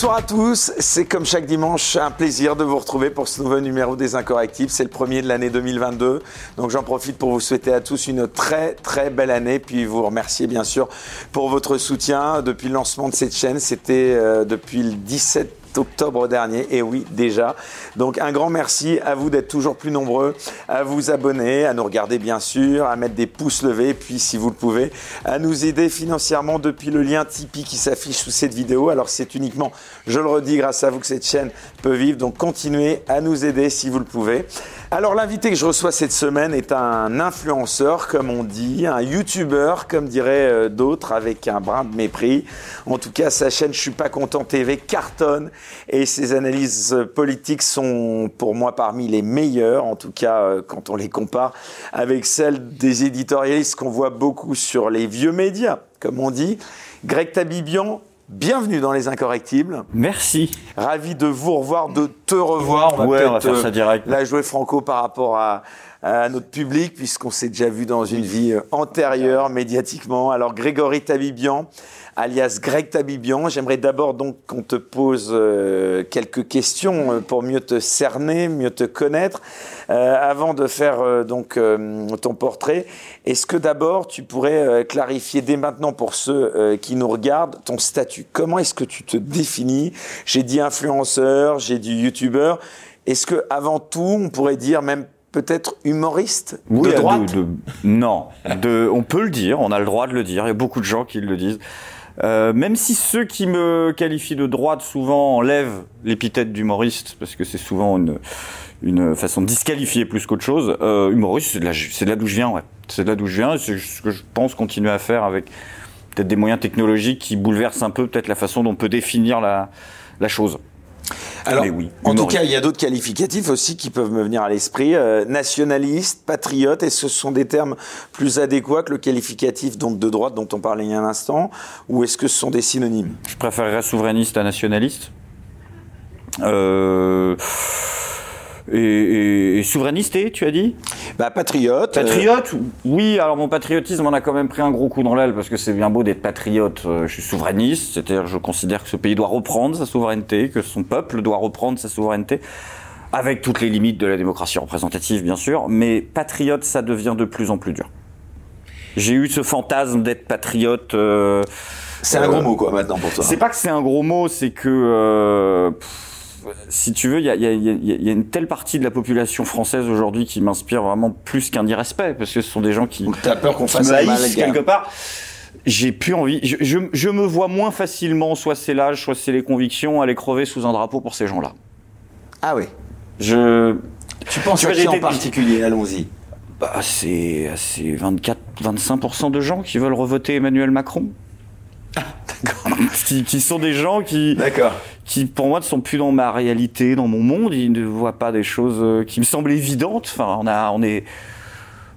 Bonsoir à tous, c'est comme chaque dimanche un plaisir de vous retrouver pour ce nouveau numéro des Incorrectibles. C'est le premier de l'année 2022, donc j'en profite pour vous souhaiter à tous une très très belle année, puis vous remercier bien sûr pour votre soutien depuis le lancement de cette chaîne. C'était euh, depuis le 17 octobre dernier. Et oui, déjà. Donc un grand merci à vous d'être toujours plus nombreux, à vous abonner, à nous regarder bien sûr, à mettre des pouces levés, puis si vous le pouvez, à nous aider financièrement depuis le lien Tipeee qui s'affiche sous cette vidéo. Alors c'est uniquement, je le redis, grâce à vous que cette chaîne peut vivre. Donc continuez à nous aider si vous le pouvez. Alors l'invité que je reçois cette semaine est un influenceur, comme on dit, un youtubeur, comme diraient euh, d'autres, avec un brin de mépris. En tout cas, sa chaîne Je suis pas content TV cartonne et ses analyses politiques sont pour moi parmi les meilleures, en tout cas euh, quand on les compare avec celles des éditorialistes qu'on voit beaucoup sur les vieux médias, comme on dit. Greg Tabibian, Bienvenue dans Les Incorrectibles. Merci. Ravi de vous revoir, de te revoir. On va ouais, on va faire ça direct. La jouer franco par rapport à, à notre public, puisqu'on s'est déjà vu dans une vie euh, antérieure médiatiquement. Alors, Grégory Tabibian, alias Greg Tabibian. J'aimerais d'abord donc qu'on te pose euh, quelques questions euh, pour mieux te cerner, mieux te connaître. Euh, avant de faire donc ton portrait, est-ce que d'abord tu pourrais clarifier dès maintenant pour ceux qui nous regardent ton statut? Comment est-ce que tu te définis? J'ai dit influenceur, j'ai dit youtubeur. Est-ce que avant tout, on pourrait dire même peut-être humoriste oui, de droite Non, de, on peut le dire, on a le droit de le dire. Il y a beaucoup de gens qui le disent. Euh, même si ceux qui me qualifient de droite souvent enlèvent l'épithète d'humoriste, parce que c'est souvent une, une façon de disqualifier plus qu'autre chose, euh, humoriste, c'est de, là, d'où je viens, ouais. C'est de là d'où je viens, c'est ce que je pense continuer à faire avec peut-être des moyens technologiques qui bouleversent un peu peut-être la façon dont on peut définir la, la chose. Alors, oui, en tout cas, il y a d'autres qualificatifs aussi qui peuvent me venir à l'esprit. Euh, nationaliste, patriote, est-ce que ce sont des termes plus adéquats que le qualificatif donc de droite dont on parlait il y a un instant, ou est-ce que ce sont des synonymes? Je préférerais souverainiste à nationaliste. Euh et, tu as dit? Bah, Patriote. Euh, patriote, oui. Alors mon patriotisme en a quand même pris un gros coup dans l'aile parce que c'est bien beau d'être patriote. Euh, je suis souverainiste, c'est-à-dire je considère que ce pays doit reprendre sa souveraineté, que son peuple doit reprendre sa souveraineté, avec toutes les limites de la démocratie représentative, bien sûr. Mais patriote, ça devient de plus en plus dur. J'ai eu ce fantasme d'être patriote. Euh, c'est un gros mot, quoi, maintenant pour toi. C'est pas que c'est un gros mot, c'est que si tu veux, il y a, une telle partie de la population française aujourd'hui qui m'inspire vraiment plus qu'un irrespect, parce que ce sont des gens qui, as peur qu'on fasse me quelque part. J'ai plus envie. Je, me vois moins facilement, soit c'est l'âge, soit c'est les convictions, aller crever sous un drapeau pour ces gens-là. Ah oui. Je. Tu penses à qui en particulier? Allons-y. Bah, c'est 24-25% de gens qui veulent revoter Emmanuel Macron. D'accord. Qui, qui, sont des gens qui. Qui pour moi ne sont plus dans ma réalité, dans mon monde. Ils ne voient pas des choses euh, qui me semblent évidentes. Enfin, on a, on est,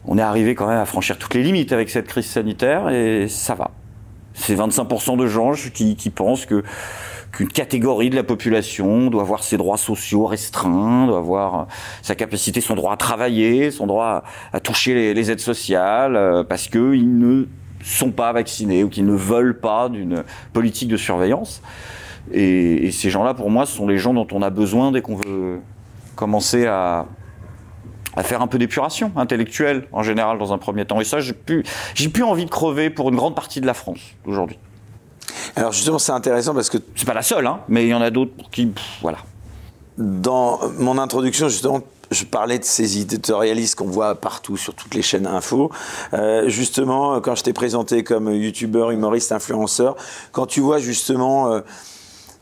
on est arrivé quand même à franchir toutes les limites avec cette crise sanitaire et ça va. C'est 25% de gens qui, qui pensent que qu'une catégorie de la population doit avoir ses droits sociaux restreints, doit avoir sa capacité, son droit à travailler, son droit à, toucher les, les, aides sociales, euh, parce qu'ils ne sont pas vaccinés ou qu'ils ne veulent pas d'une politique de surveillance. Et, ces gens-là, pour moi, ce sont les gens dont on a besoin dès qu'on veut commencer à, faire un peu d'épuration intellectuelle, en général, dans un premier temps. Et ça, j'ai plus, j'ai plus envie de crever pour une grande partie de la France aujourd'hui. Alors justement, c'est intéressant parce que... C'est pas la seule, hein, mais il y en a d'autres qui... voilà. Dans mon introduction, justement, je parlais de ces éditorialistes qu'on voit partout sur toutes les chaînes info. Euh, justement, quand je t'ai présenté comme youtubeur, humoriste, influenceur, quand tu vois justement... Euh,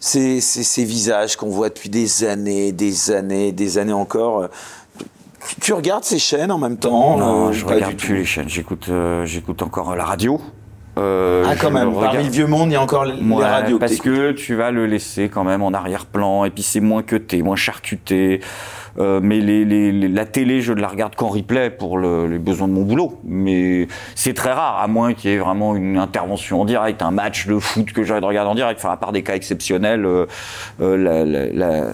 ces, ces, visages qu'on voit depuis des années, des années, des années encore. Tu, regardes ces chaînes en même temps Non, euh, je regarde plus les chaînes. J'écoute, euh, j'écoute encore la radio. Euh, ah, quand même. Parmi le vieux monde, il y a encore les, radios. Parce que, tu vas le laisser quand même en arrière-plan, et puis c'est moins cuté, moins charcuté. Euh, mais les, les, la télé, je ne la regarde qu'en replay pour le, les besoins de mon boulot. Mais c'est très rare, à moins qu'il y ait vraiment une intervention en direct, un match de foot que j'arrête de regarder en direct. Enfin, à part des cas exceptionnels, euh, la, la,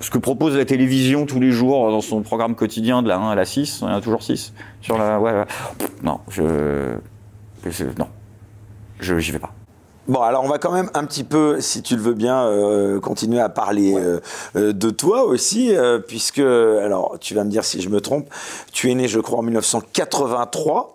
ce que propose la télévision tous les jours dans son programme quotidien de la 1 à la 6, il y en a toujours 6 sur la. Ouais, ouais. Non, je. Non. Je j'y vais pas. Bon, alors on va quand même un petit peu, si tu le veux bien, euh, continuer à parler euh, euh, de toi aussi, puisque, alors tu vas me dire si je me trompe, tu es né, je crois, en 1983.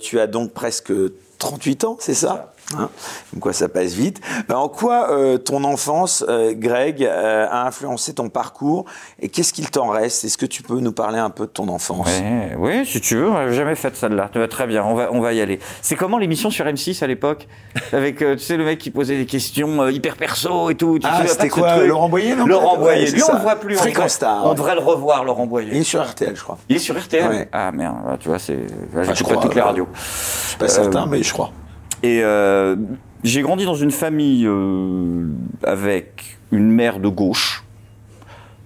tu as donc presque 38 ans, c'est ça Hein Comme quoi ça passe vite. Ben, en quoi euh, ton enfance, euh, Greg, euh, a influencé ton parcours et qu'est-ce qu'il t'en reste? Est-ce que tu peux nous parler un peu de ton enfance? Oui, si tu veux, on jamais fait celle-là. Très bien, on va, on va y aller. C'est comment l'émission sur M6 à l'époque? Avec, tu sais, le mec qui posait des questions hyper perso et tout. ah, c'était quoi Laurent Boyer, non? Laurent Boyer. Lui, on le voit plus. Fréquence Star. On devrait le revoir, Laurent Boyer. Il est sur RTL, je crois. Il est sur RTL Ah merde, tu vois, c'est. Enfin, je crois toutes les radios. Je suis pas certain, mais je crois. Et euh, j'ai grandi dans une famille euh, avec une mère de gauche,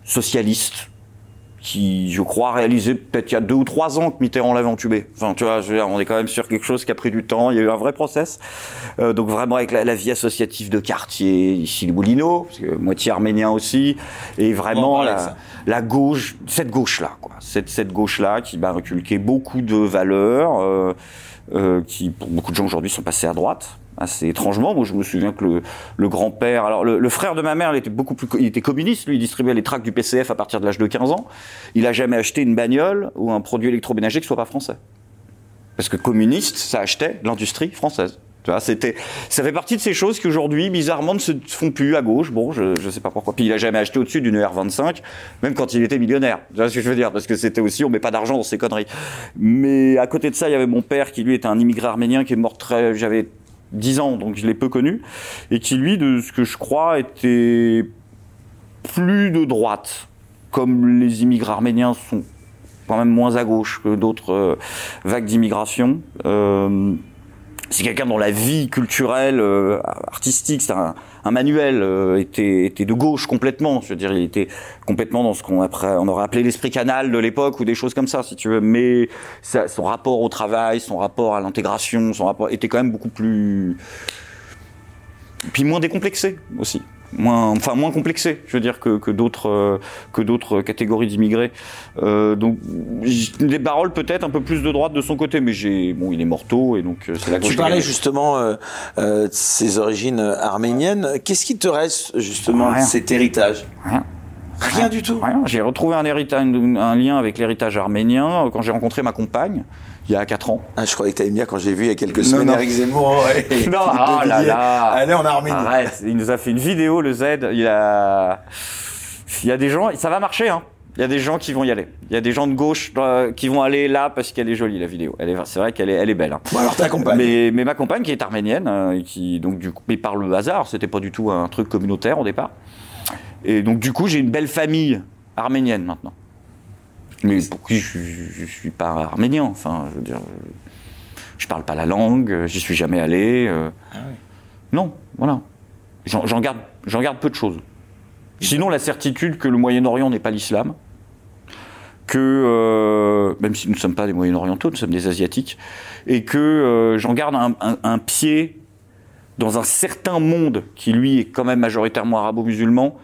socialiste, qui, je crois, réalisé peut-être il y a deux ou trois ans que Mitterrand l'avait entubé. Enfin, tu vois, on est quand même sur quelque chose qui a pris du temps. Il y a eu un vrai process. Euh, donc vraiment avec la, vie associative de quartier, ici le Boulino, parce que moitié arménien aussi, et vraiment la, la, gauche, cette gauche-là, quoi, cette, cette gauche-là qui m'a inculqué beaucoup de valeurs. Euh, euh, qui, pour beaucoup de gens aujourd'hui, sont passés à droite assez étrangement. Moi, je me souviens que le, grand-père, alors le, frère de ma mère, il était beaucoup plus, il était communiste. Lui, il distribuait les tracts du PCF à partir de l'âge de 15 ans. Il a jamais acheté une bagnole ou un produit électroménager qui soit pas français. Parce que communiste, ça achetait l'industrie française. Vois, c'était, ça fait partie de ces choses qui aujourd'hui, bizarrement, ne se font plus à gauche. Bon, je, je sais pas pourquoi. Puis il a jamais acheté au-dessus d'une R25, même quand il était millionnaire. Tu vois ce que je veux dire? Parce que c'était aussi, on met pas d'argent dans ces conneries. Mais à côté de ça, il y avait mon père qui lui était un immigré arménien qui est mort très, j'avais 10 ans, donc je l'ai peu connu, et qui lui, de ce que je crois, était plus de droite, comme les immigrés arméniens sont quand même moins à gauche que d'autres euh, vagues d'immigration. Euh, c'est quelqu'un dont la vie culturelle, euh, artistique, c'est un, manuel, euh, était, de gauche complètement. Je veux dire, il était complètement dans ce qu'on on aurait appelé l'esprit canal de l'époque ou des choses comme ça, si tu veux. Mais son rapport au travail, son rapport à l'intégration, son rapport était quand même beaucoup plus, puis moins décomplexé aussi moins, enfin moins complexé, je veux dire que, que d'autres euh, que d'autres catégories d'immigrés. Euh, donc des paroles peut-être un peu plus de droite de son côté, mais j'ai bon, il est morto et donc euh, c'est la Tu parlais justement euh, euh, de ses origines arméniennes. Qu'est-ce qui te reste justement de cet héritage? Rien. Rien, du tout. Rien. J'ai retrouvé un héritage, un lien avec l'héritage arménien quand j'ai rencontré ma compagne il y a 4 ans. Ah, je croyais que tu bien quand j'ai vu il y a quelques semaines Eric Zemmour. non, oh là là. Allez en Arménie. Arrête, il nous a fait une vidéo, le Z. Il a, il y a des gens, ça va marcher, hein. Il y a des gens qui vont y aller. Il y a des gens de gauche euh, qui vont aller là parce qu'elle est jolie la vidéo. Elle est, c'est vrai qu'elle est, elle est belle. Hein. Bon alors ta compagne. Mais, mais ma compagne qui est arménienne euh, et qui donc du coup, mais par le hasard, c'était pas du tout un truc communautaire au départ. Et donc du coup, j'ai une belle famille arménienne maintenant mais pour qui je, ne suis pas arménien. Enfin, je veux dire, je parle pas la langue, j'y suis jamais allé. Euh. Ah non, voilà. J'en garde, garde peu de choses. Sinon, la certitude que le Moyen-Orient n'est pas l'islam, que euh, même si nous ne sommes pas des Moyen-Orientaux, nous sommes des Asiatiques, et que euh, j'en garde un, pied dans un certain monde qui lui est quand même majoritairement arabo-musulman,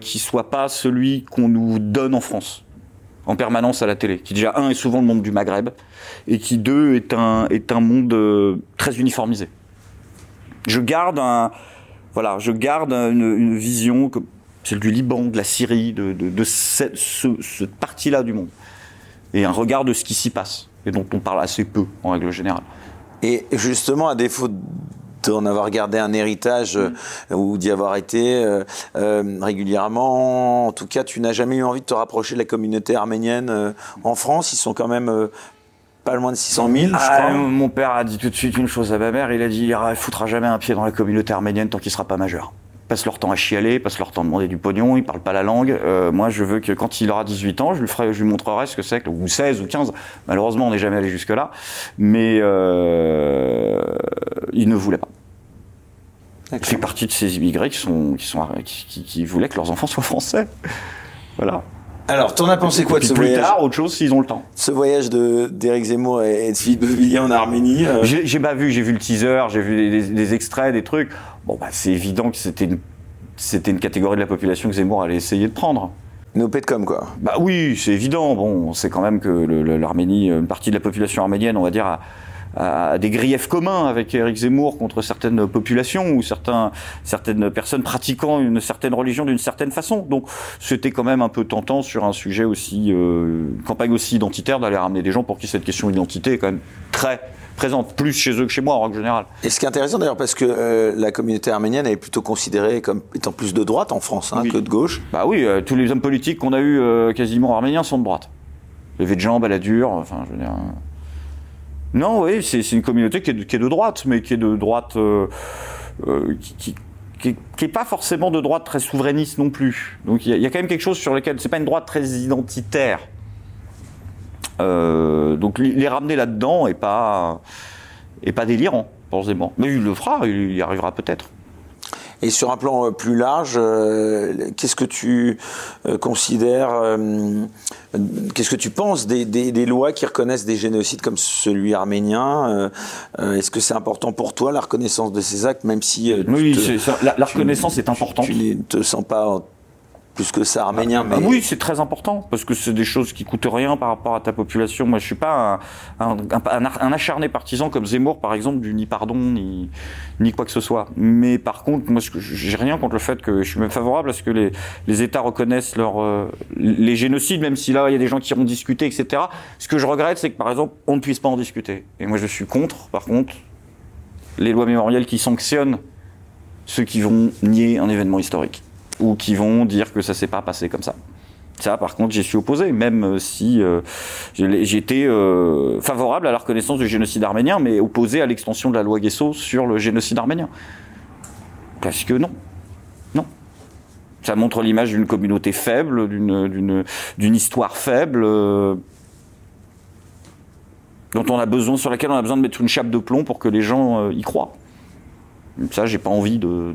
qui soit pas celui qu'on nous donne en France en permanence à la télé, qui déjà un est souvent le monde du Maghreb et qui deux est un est un monde euh, très uniformisé. Je garde un voilà, je garde une, vision comme celle du Liban, de la Syrie, de, de, cette, cette partie-là du monde et un regard de ce qui s'y passe et dont on parle assez peu en règle générale. Et justement, à défaut d'en avoir gardé un héritage euh, ou d'y avoir été euh, euh, régulièrement. En tout cas, tu n'as jamais eu envie de te rapprocher de la communauté arménienne en France. Ils sont quand même pas loin de 600 000, je ah, crois. Mon père a dit tout de suite une chose à ma mère. Il a dit il foutra jamais un pied dans la communauté arménienne tant qu'il sera pas majeur passent leur temps à chialer, passent leur temps à demander du pognon, ils parlent pas la langue. moi, je veux que quand il aura 18 ans, je lui, ferai, je lui montrerai ce que c'est, ou 16 ou 15. Malheureusement, on n'est jamais allé jusque-là. Mais euh, il ne voulait pas. Il fait partie de ces immigrés qui, sont, qui, sont, qui, voulaient que leurs enfants soient français. Voilà. Alors, t'en as pensé quoi de ce plus voyage tard, autre chose s'ils ont le temps. Ce voyage d'Éric Zemmour et de Philippe en Arménie euh J'ai pas vu, j'ai vu le teaser, j'ai vu des, extraits, des trucs. Bon, bah, c'est évident que c'était une, une catégorie de la population que Zemmour allait essayer de prendre. Nos comme quoi Bah oui, c'est évident. Bon, c'est quand même que l'Arménie, une partie de la population arménienne, on va dire, à des griefs communs avec Éric Zemmour contre certaines populations ou certains, certaines personnes pratiquant une certaine religion d'une certaine façon. Donc c'était quand même un peu tentant sur un sujet aussi, euh, campagne aussi identitaire, d'aller ramener des gens pour qui cette question d'identité est quand même très présente, plus chez eux que chez moi en règle générale. Et ce qui est intéressant d'ailleurs, parce que euh, la communauté arménienne est plutôt considérée comme étant plus de droite en France hein, que de gauche. Bah oui, euh, tous les hommes politiques qu'on a eu euh, quasiment arméniens sont de droite. Levé de jambes, dure, enfin je veux dire. Non, oui, c'est une communauté qui est, de, qui est, de, droite, mais qui est de droite. qui, qui n'est pas forcément de droite très souverainiste non plus. Donc il y, y, a quand même quelque chose sur lequel c'est pas une droite très identitaire. Euh, donc les ramener là-dedans est pas, est pas délirant, forcément. Mais il le fera, il y arrivera peut-être. Et sur un plan euh, plus large, euh, qu'est-ce que tu euh, considères, euh, qu'est-ce que tu penses des, des, des, lois qui reconnaissent des génocides comme celui arménien Est-ce que c'est important pour toi la reconnaissance de ces actes, même si oui, te, ça, la, la, reconnaissance est importante. Tu ne te sens pas plus que ça arménien. Mais... oui, c'est très important parce que c'est des choses qui coûtent rien par rapport à ta population. Moi, je suis pas un, un, un, un acharné partisan comme Zemmour, par exemple, du ni pardon ni, ni quoi que ce soit. Mais par contre, moi, j'ai rien contre le fait que je suis même favorable à ce que les, les États reconnaissent leur, euh, les génocides, même si là, il y a des gens qui iront discuter, etc. Ce que je regrette, c'est que par exemple, on ne puisse pas en discuter. Et moi, je suis contre, par contre, les lois mémorielles qui sanctionnent ceux qui vont nier un événement historique ou qui vont dire que ça s'est pas passé comme ça. Ça, par contre, j'y suis opposé, même si euh, j'étais euh, favorable à la reconnaissance du génocide arménien, mais opposé à l'extension de la loi Guesso sur le génocide arménien. Parce que non. Non. Ça montre l'image d'une communauté faible, d'une histoire faible, euh, dont on a besoin, sur laquelle on a besoin de mettre une chape de plomb pour que les gens euh, y croient. Ça, j'ai pas envie de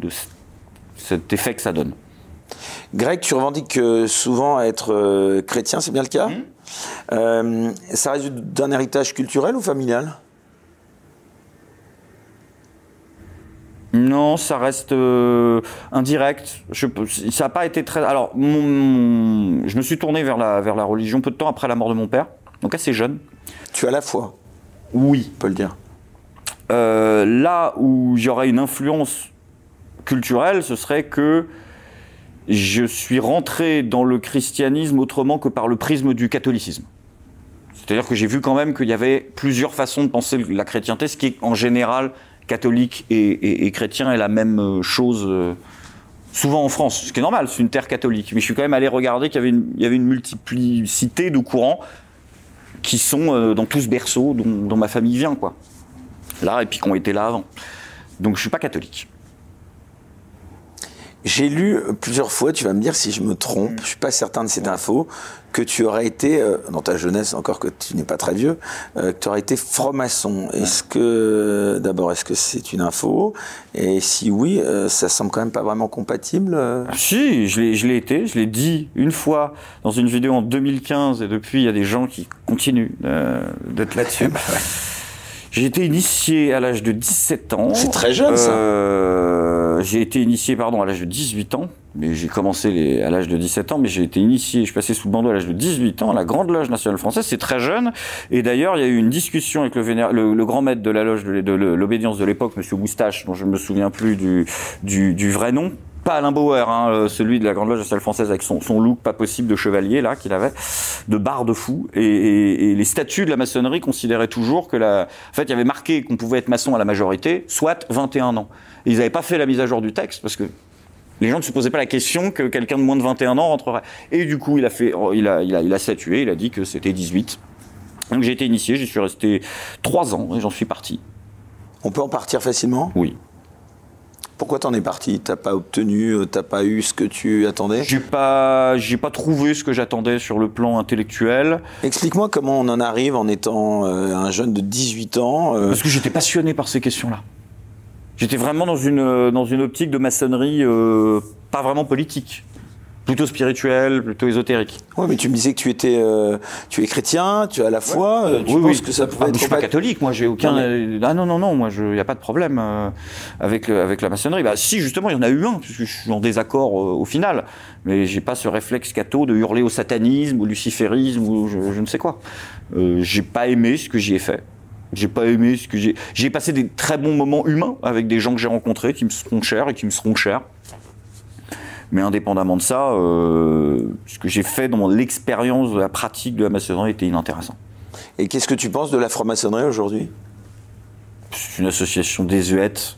cet effet que ça donne. Greg, tu revendiques souvent être euh, chrétien, c'est bien le cas mmh. euh, Ça résulte d'un héritage culturel ou familial? Non, ça reste euh, indirect. Je, ça n'a pas été très. Alors, mon, mon, je me suis tourné vers la, vers la religion peu de temps après la mort de mon père, donc assez jeune. Tu as la foi? Oui. On peut le dire. Euh, là où j'aurais une influence culturelle, ce serait que je suis rentré dans le christianisme autrement que par le prisme du catholicisme. C'est-à-dire que j'ai vu quand même qu'il y avait plusieurs façons de penser la chrétienté, ce qui est en général catholique et, chrétien est la même chose euh, souvent en France, ce qui est normal, c'est une terre catholique. Mais je suis quand même allé regarder qu'il y avait une, multiplicité de courants qui sont euh, dans tout ce berceau dont, ma famille vient, quoi. Là, et puis qui ont été là avant. Donc je suis pas catholique. J'ai lu plusieurs fois, tu vas me dire si je me trompe, je suis pas certain de cette info, que tu aurais été, euh, dans ta jeunesse encore que tu n'es pas très vieux, euh, que tu aurais été franc-maçon. Est-ce que, d'abord, est-ce que c'est une info? Et si oui, euh, ça semble quand même pas vraiment compatible ah, Si, je l'ai été, je l'ai dit une fois dans une vidéo en 2015 et depuis, il y a des gens qui continuent d'être là-dessus. J'ai été initié à l'âge de 17 ans. C'est très jeune, ça. J'ai été initié, pardon, à l'âge de 18 ans. Mais j'ai commencé à l'âge de 17 ans, mais j'ai été initié, je suis passé sous le bandeau à l'âge de 18 ans la Grande Loge nationale française. C'est très jeune. Et d'ailleurs, il y a eu une discussion avec le, grand maître de la loge de, l'obédience de l'époque, Monsieur Moustache, dont je ne me souviens plus du vrai nom pas Alain Bauer, hein, celui de la Grande Loge nationale française avec son, son, look pas possible de chevalier là qu'il avait, de barde fou. Et, et, et, les statuts de la maçonnerie considéraient toujours que la, en fait, il y avait marqué qu'on pouvait être maçon à la majorité, soit 21 ans. Et ils n'avaient pas fait la mise à jour du texte parce que les gens ne se posaient pas la question que quelqu'un de moins de 21 ans rentrerait. Et du coup, il a fait, il a, il a, il a statué, il a dit que c'était 18. Donc j'ai été initié, j'y suis resté 3 ans et j'en suis parti. On peut en partir facilement? Oui. Pourquoi t'en es parti? T'as pas obtenu, t'as pas eu ce que tu attendais? J'ai pas, j'ai pas trouvé ce que j'attendais sur le plan intellectuel. Explique-moi comment on en arrive en étant euh, un jeune de 18 ans. Euh... Parce que j'étais passionné par ces questions-là. J'étais vraiment dans une dans une optique de maçonnerie euh, pas vraiment politique plutôt spirituel, plutôt ésotérique. Oui, mais tu me disais que tu étais, euh, tu es chrétien, tu as la foi, ouais. tu oui, penses oui. que ça pourrait ah, être. Je suis pas catholique, moi, j'ai aucun. Non, mais... Ah non, non, non, moi, il n'y a pas de problème euh, avec avec la maçonnerie. Bah, si, justement, il y en a eu un, puisque je suis en désaccord euh, au final, mais j'ai pas ce réflexe catho de hurler au satanisme, au luciférisme, ou je, je ne sais quoi. Euh, j'ai pas aimé ce que j'y ai fait. J'ai pas aimé ce que j'ai. J'ai passé des très bons moments humains avec des gens que j'ai rencontrés qui me seront chers et qui me seront chers. Mais indépendamment de ça, euh, ce que j'ai fait dans l'expérience de la pratique de la maçonnerie était inintéressant. Et qu'est-ce que tu penses de la franc-maçonnerie aujourd'hui? C'est une association désuète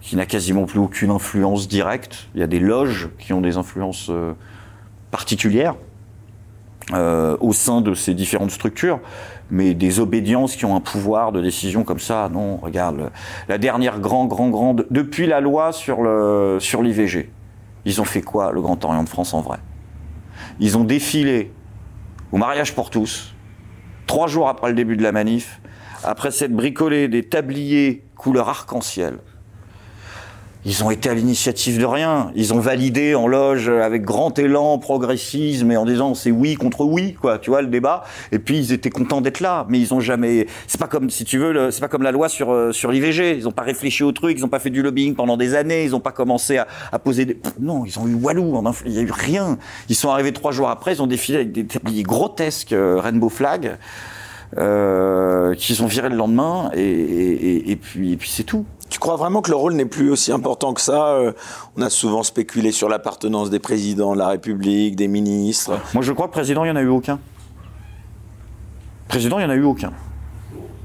qui n'a quasiment plus aucune influence directe. Il y a des loges qui ont des influences euh, particulières euh, au sein de ces différentes structures, mais des obédiences qui ont un pouvoir de décision comme ça, non, regarde, la dernière grand, grand, grande, depuis la loi sur le sur l'IVG, ils ont fait quoi, le Grand Orient de France en vrai? Ils ont défilé au mariage pour tous, trois jours après le début de la manif, après s'être bricolé des tabliers couleur arc-en-ciel, ils ont été à l'initiative de rien. Ils ont validé en loge avec grand élan, progressisme et en disant c'est oui contre oui, quoi. Tu vois le débat. Et puis ils étaient contents d'être là, mais ils ont jamais. C'est pas comme si tu veux, c'est pas comme la loi sur euh, sur l'IVG. Ils ont pas réfléchi au truc, ils ont pas fait du lobbying pendant des années, ils ont pas commencé à, à poser des. Non, ils ont eu Walou. Il y a eu rien. Ils sont arrivés trois jours après, ils ont défilé avec des tabliers grotesques euh, rainbow flag. Euh, qu'ils ont viré le lendemain et, et, et puis, et puis c'est tout. Tu crois vraiment que le rôle n'est plus aussi important que ça euh, On a souvent spéculé sur l'appartenance des présidents de la République, des ministres. Moi, je crois que président, il n'y en a eu aucun. Président, il n'y en a eu aucun.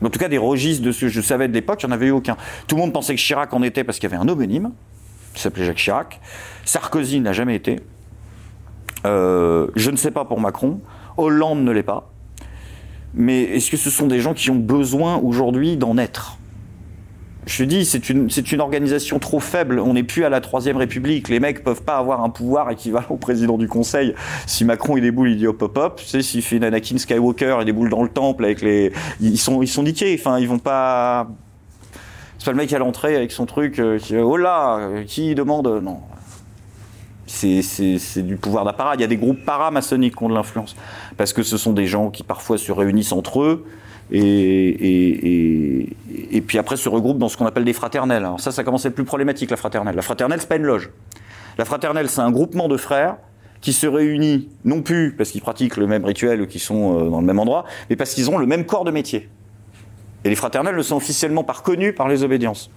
En tout cas, des registres de ce que je savais de l'époque, il n'y en avait eu aucun. Tout le monde pensait que Chirac en était parce qu'il y avait un homonyme, qui s'appelait Jacques Chirac. Sarkozy n'a jamais été. Euh, je ne sais pas pour Macron. Hollande ne l'est pas. Mais est-ce que ce sont des gens qui ont besoin aujourd'hui d'en être? Je te dis, c'est une, c'est une organisation trop faible. On n'est plus à la Troisième République. Les mecs peuvent pas avoir un pouvoir équivalent au président du Conseil. Si Macron il déboule, il dit hop hop hop. Tu sais, s'il fait une Anakin Skywalker et déboule dans le temple avec les, ils sont, ils sont niqués. Enfin, ils vont pas. C'est pas le mec à l'entrée avec son truc euh, qui, oh là, qui demande, non. C'est, c'est, c'est du pouvoir d'apparat. Il y a des groupes paramaçonniques qui ont de l'influence. Parce que ce sont des gens qui parfois se réunissent entre eux et, puis après se regroupent dans ce qu'on appelle des fraternelles. Alors ça, ça commence à être plus problématique, la fraternelle. La fraternelle, c'est pas une loge. La fraternelle, c'est un groupement de frères qui se réunit, non plus parce qu'ils pratiquent le même rituel ou qu'ils sont euh, dans le même endroit, mais parce qu'ils ont le même corps de métier. Et les fraternelles ne sont officiellement pas reconnues par les obédiences.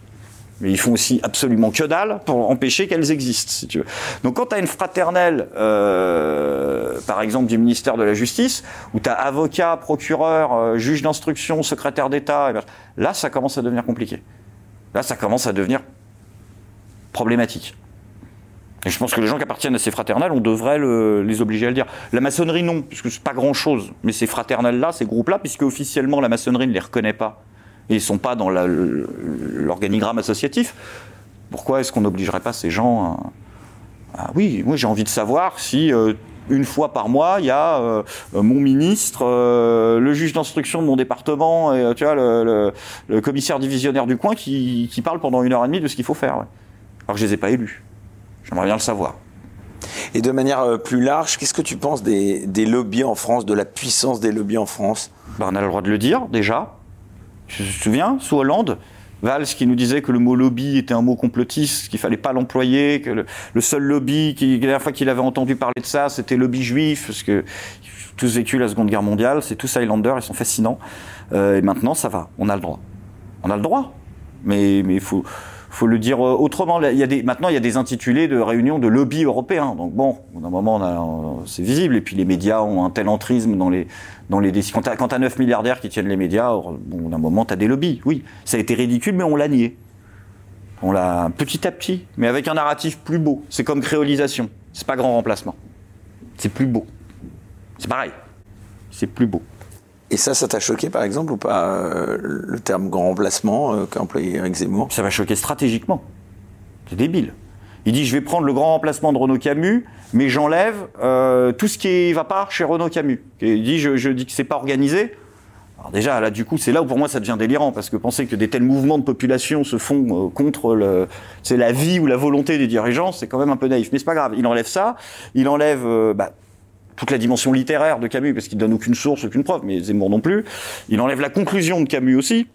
Mais ils font aussi absolument que dalle pour empêcher qu'elles existent, si tu veux. Donc quand tu as une fraternelle, euh, par exemple du ministère de la Justice, où tu as avocat, procureur, euh, juge d'instruction, secrétaire d'État, ben, là ça commence à devenir compliqué. Là ça commence à devenir problématique. Et je pense que les gens qui appartiennent à ces fraternelles, on devrait le, les obliger à le dire. La maçonnerie, non, puisque c'est pas grand-chose. Mais ces fraternelles-là, ces groupes-là, puisque officiellement la maçonnerie ne les reconnaît pas et ils ne sont pas dans l'organigramme associatif, pourquoi est-ce qu'on n'obligerait pas ces gens à... à... Oui, moi j'ai envie de savoir si euh, une fois par mois, il y a euh, mon ministre, euh, le juge d'instruction de mon département, et tu vois, le, le, le, commissaire divisionnaire du coin qui, qui, parle pendant une heure et demie de ce qu'il faut faire. Ouais. Alors que je les ai pas élus. J'aimerais bien le savoir. Et de manière plus large, qu'est-ce que tu penses des, des, lobbies en France, de la puissance des lobbies en France? Ben, On a le droit de le dire déjà. Je me souviens, sous Hollande, Valls qui nous disait que le mot lobby était un mot complotiste, qu'il fallait pas l'employer, que le, le, seul lobby, qui, la dernière fois qu'il avait entendu parler de ça, c'était lobby juif, parce que tous vécu la Seconde Guerre mondiale, c'est tous Highlanders, ils sont fascinants. Euh, et maintenant, ça va, on a le droit. On a le droit, mais il faut, faut le dire autrement. Il y a des, maintenant, il y a des intitulés de réunions de lobby européens. Donc bon, d'un moment, c'est visible. Et puis les médias ont un tel entrisme dans les, dans les décisions. Quand tu as, 9 milliardaires qui tiennent les médias, bon, d'un moment, tu as des lobbies. Oui, ça a été ridicule, mais on l'a nié. On l'a petit à petit, mais avec un narratif plus beau. C'est comme créolisation. C'est pas grand remplacement. C'est plus beau. C'est pareil. C'est plus beau. Et ça, ça t'a choqué par exemple ou pas euh, le terme grand remplacement euh, qu'a employé Eric Zemmour? Ça m'a choqué stratégiquement. C'est débile. Il dit je vais prendre le grand remplacement de Renaud Camus, mais j'enlève euh, tout ce qui va pas chez Renaud Camus. Et il dit je, dis que c'est pas organisé. Alors déjà là du coup c'est là où pour moi ça devient délirant parce que penser que des tels mouvements de population se font contre le c'est la vie ou la volonté des dirigeants c'est quand même un peu naïf mais c'est pas grave il enlève ça il enlève bah, toute la dimension littéraire de Camus, parce qu'il donne aucune source, aucune preuve, mais Zemmour non plus. Il enlève la conclusion de Camus aussi,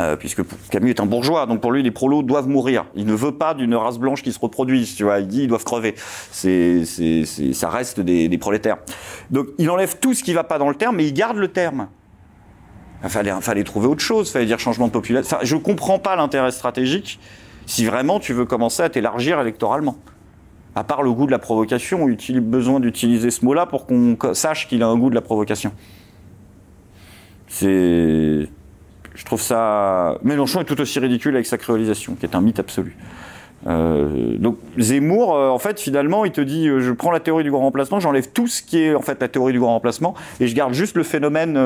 euh, puisque Camus est un bourgeois, donc pour lui les prolos doivent mourir. Il ne veut pas d'une race blanche qui se reproduise, tu vois. Il dit ils doivent crever. C'est, c'est, c'est, ça reste des, des, prolétaires. Donc il enlève tout ce qui va pas dans le terme, mais il garde le terme. Il fallait, fallait trouver autre chose, fallait dire changement de population. Enfin, je comprends pas l'intérêt stratégique si vraiment tu veux commencer à t'élargir électoralement. À part le goût de la provocation, on besoin d'utiliser ce mot-là pour qu'on sache qu'il a un goût de la provocation? C'est. Je trouve ça. Mélenchon est tout aussi ridicule avec sa créolisation, qui est un mythe absolu. Euh, donc Zemmour, euh, en fait, finalement, il te dit euh, je prends la théorie du grand remplacement, j'enlève tout ce qui est en fait la théorie du grand remplacement et je garde juste le phénomène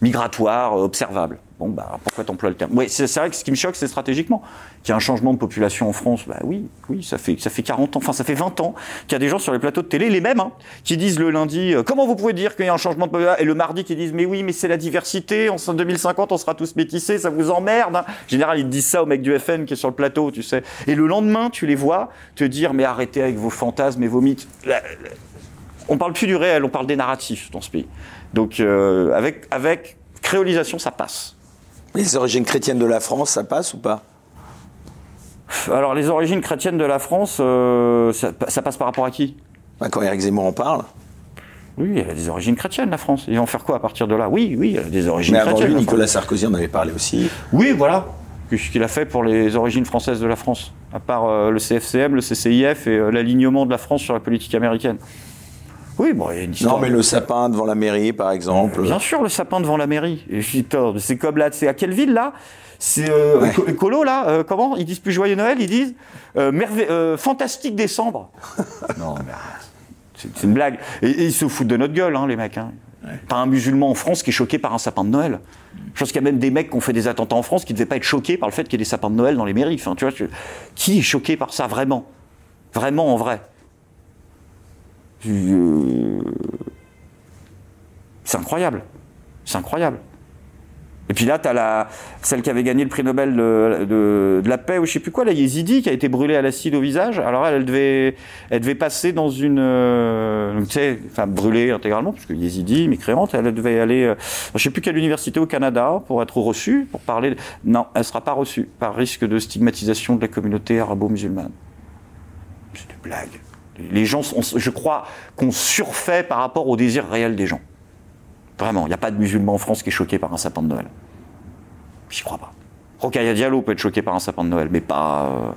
migratoire observable. Bon, bah, pourquoi t'emploies le terme? Oui, c'est vrai que ce qui me choque, c'est stratégiquement. Qu'il y a un changement de population en France, bah oui, oui, ça fait, ça fait 40 ans, enfin, ça fait 20 ans qu'il y a des gens sur les plateaux de télé, les mêmes, hein, qui disent le lundi, euh, comment vous pouvez dire qu'il y a un changement de population? Et le mardi, qui disent, mais oui, mais c'est la diversité, en 2050, on sera tous métissés, ça vous emmerde. Hein. Général, ils disent ça au mec du FN qui est sur le plateau, tu sais. Et le lendemain, tu les vois te dire, mais arrêtez avec vos fantasmes et vos mythes. On parle plus du réel, on parle des narratifs dans ce pays. Donc, euh, avec, avec créolisation, ça passe. Les origines chrétiennes de la France, ça passe ou pas? Alors, les origines chrétiennes de la France, euh, ça, passe par rapport à qui? Bah, Quand Eric Zemmour en parle. Oui, elle a des origines chrétiennes, la France. Ils vont faire quoi à partir de là? Oui, oui, elle a des origines chrétiennes. Mais avant lui, Nicolas Sarkozy en avait parlé aussi. Oui, voilà. Ce qu'il a fait pour les origines françaises de la France, à part euh, le CFCM, le CCIF et euh, l'alignement de la France sur la politique américaine. Oui, bon, il y a une histoire. Non, mais le sapin devant la mairie, par exemple. Bien sûr, le sapin devant la mairie. C'est comme là, c'est à quelle ville là? C'est euh, ouais. là, euh, comment? Ils disent plus joyeux Noël, ils disent euh, euh fantastique décembre. non, mais c'est une blague. Et, ils se foutent de notre gueule, hein, les mecs. Hein. Pas un musulman en France qui est choqué par un sapin de Noël. Je pense qu'il y a même des mecs qui ont fait des attentats en France qui ne devaient pas être choqués par le fait qu'il y ait des sapins de Noël dans les mairies. Enfin, tu vois, qui est choqué par ça vraiment? Vraiment en vrai? C'est incroyable. C'est incroyable. Et puis là, tu as la, celle qui avait gagné le prix Nobel de, la paix, ou je sais plus quoi, la Yézidi, qui a été brûlée à l'acide au visage. Alors elle, devait, elle devait passer dans une. Euh, tu sais, enfin, brûlée intégralement, puisque Yézidi, mécréante, elle devait aller, euh, je sais plus quelle université au Canada, pour être reçue, pour parler. Non, elle sera pas reçue, par risque de stigmatisation de la communauté arabo-musulmane. C'est une blague. Les gens, je crois qu'on surfait par rapport au désir réel des gens. Vraiment, il n'y a pas de musulman en France qui est choqué par un sapin de Noël. J'y crois pas. Rokhaya Diallo peut être choqué par un sapin de Noël, mais pas. Euh,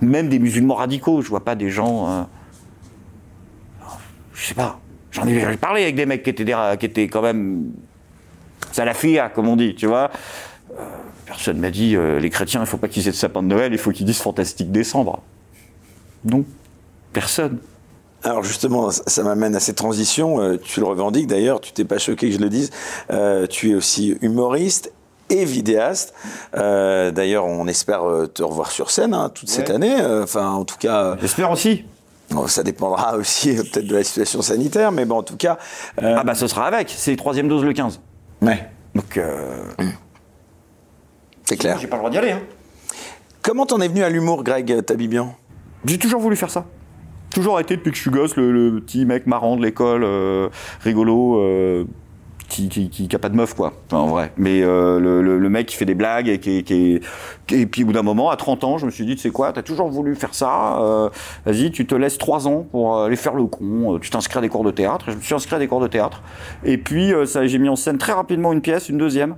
même des musulmans radicaux, je vois pas des gens. Euh, je sais pas. J'en ai, parlé avec des mecs qui étaient, qui étaient quand même. salafia, comme on dit, tu vois. Euh, personne m'a dit les chrétiens, il faut pas qu'ils aient de sapin de Noël, il faut qu'ils disent fantastique décembre. Non. Personne. Alors justement, ça m'amène à cette transition. Euh, tu le revendiques d'ailleurs, tu t'es pas choqué que je le dise. Euh, tu es aussi humoriste et vidéaste. Euh, d'ailleurs, on espère te revoir sur scène hein, toute cette année. Enfin, en tout cas. J'espère aussi. ça dépendra aussi peut-être de la situation sanitaire, mais bon, en tout cas. Ah bah ce sera avec. C'est troisième dose le 15. Ouais. Donc. Mmh. C'est clair. J'ai pas le droit d'y aller. Hein. Comment t'en es venu à l'humour, Greg Tabibian J'ai toujours voulu faire ça toujours été depuis que je suis gosse le, petit mec marrant de l'école, euh, rigolo. Euh, qui, qui, qui, a pas de meuf, quoi, en vrai. Mais euh, le, le, mec qui fait des blagues et qui, qui, Et puis, au bout d'un moment, à 30 ans, je me suis dit, tu sais quoi, t'as toujours voulu faire ça, vas-y, tu te laisses 3 ans pour aller faire le con, tu t'inscris à des cours de théâtre. je me suis inscrit à des cours de théâtre. Et puis, ça, j'ai mis en scène très rapidement une pièce, une deuxième.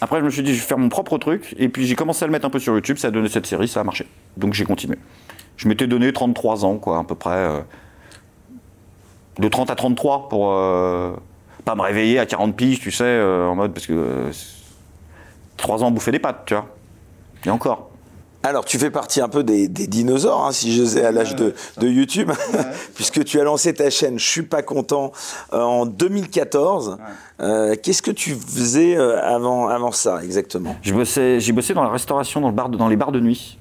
Après, je me suis dit, je vais faire mon propre truc. Et puis, j'ai commencé à le mettre un peu sur YouTube, ça a donné cette série, ça a marché. Donc, j'ai continué je m'étais donné 33 ans, quoi, à peu près. Euh, de 30 à 33 pour euh, pas me réveiller à 40 piges, tu sais, euh, en mode parce que 3 ans bouffer des pattes, tu vois. Et encore. Alors, tu fais partie un peu des, dinosaures, hein, si j'osais, à l'âge de, YouTube, puisque tu as lancé ta chaîne Je suis pas content en 2014. Qu'est-ce que tu faisais avant, avant ça, exactement? J'ai bossé, dans la restauration, dans, le bar dans les bars de nuit.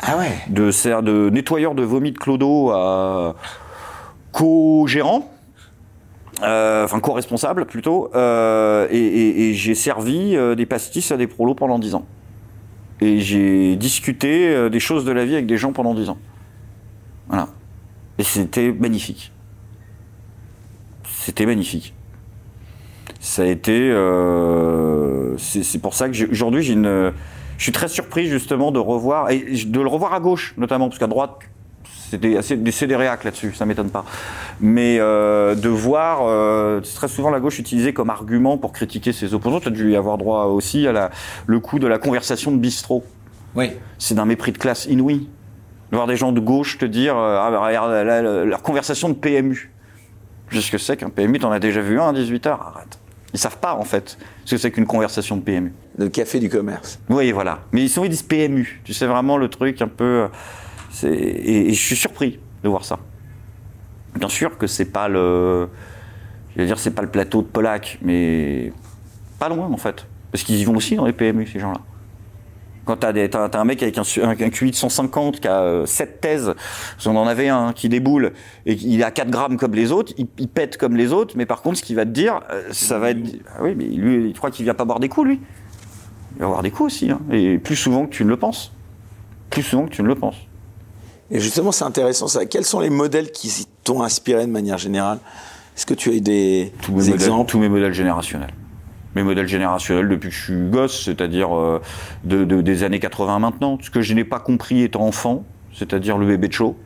Ah ouais de, nettoyeur de vomi de clodo à co-gérant. Euh, enfin co-responsable plutôt, euh, et, j'ai servi euh, des pastis à des prolos pendant 10 ans. Et j'ai discuté des choses de la vie avec des gens pendant 10 ans. Voilà. Et c'était magnifique. C'était magnifique. Ça a été. c'est pour ça que aujourd'hui j'ai une je suis très surpris justement de revoir, et de le revoir à gauche notamment, parce qu'à droite, C'était assez, c'est des réacs là-dessus, ça m'étonne pas. Mais euh, de voir euh, très souvent la gauche utilisée comme argument pour critiquer ses opposants, tu as dû y avoir droit aussi à la, le coup de la conversation de bistrot. Oui. C'est d'un mépris de classe inouï. De voir des gens de gauche te dire, euh, ah, bah, regarde, là, là, leur conversation de PMU. Qu'est-ce que c'est qu'un PMU T'en as déjà vu un à 18h Arrête. Ils savent pas, en fait, ce que c'est qu'une conversation de PMU. Le café du commerce. Oui, voilà. Mais ils sont, ils disent PMU. Tu sais vraiment le truc un peu. euh, Et, et je suis surpris de voir ça. Bien sûr que c'est pas le. Je veux dire, c'est pas le plateau de Polac, mais pas loin en fait. Parce qu'ils y vont aussi dans les PMU, ces gens-là. Quand t'as, des, t'as, t'as un mec avec un, un, un QI de 150 qui a 7 thèses, si on en avait un qui déboule et qu'il a 4 grammes comme les autres, il, il pète comme les autres, mais par contre, ce qu'il va te dire, euh, ça va être. Ah oui, mais lui, il croit qu'il vient pas boire des coups, lui. Il va avoir des coups aussi, hein, et plus souvent que tu ne le penses. Plus souvent que tu ne le penses. Et justement, c'est intéressant ça. Quels sont les modèles qui t'ont inspiré de manière générale? Est-ce que tu as eu des, tous modèles, exemples? tous mes modèles générationnels. Mes modèles générationnels depuis que je suis gosse, c'est-à-dire euh, de, de- des années 80 maintenant. Ce que je n'ai pas compris étant enfant, c'est-à-dire le bébé de show.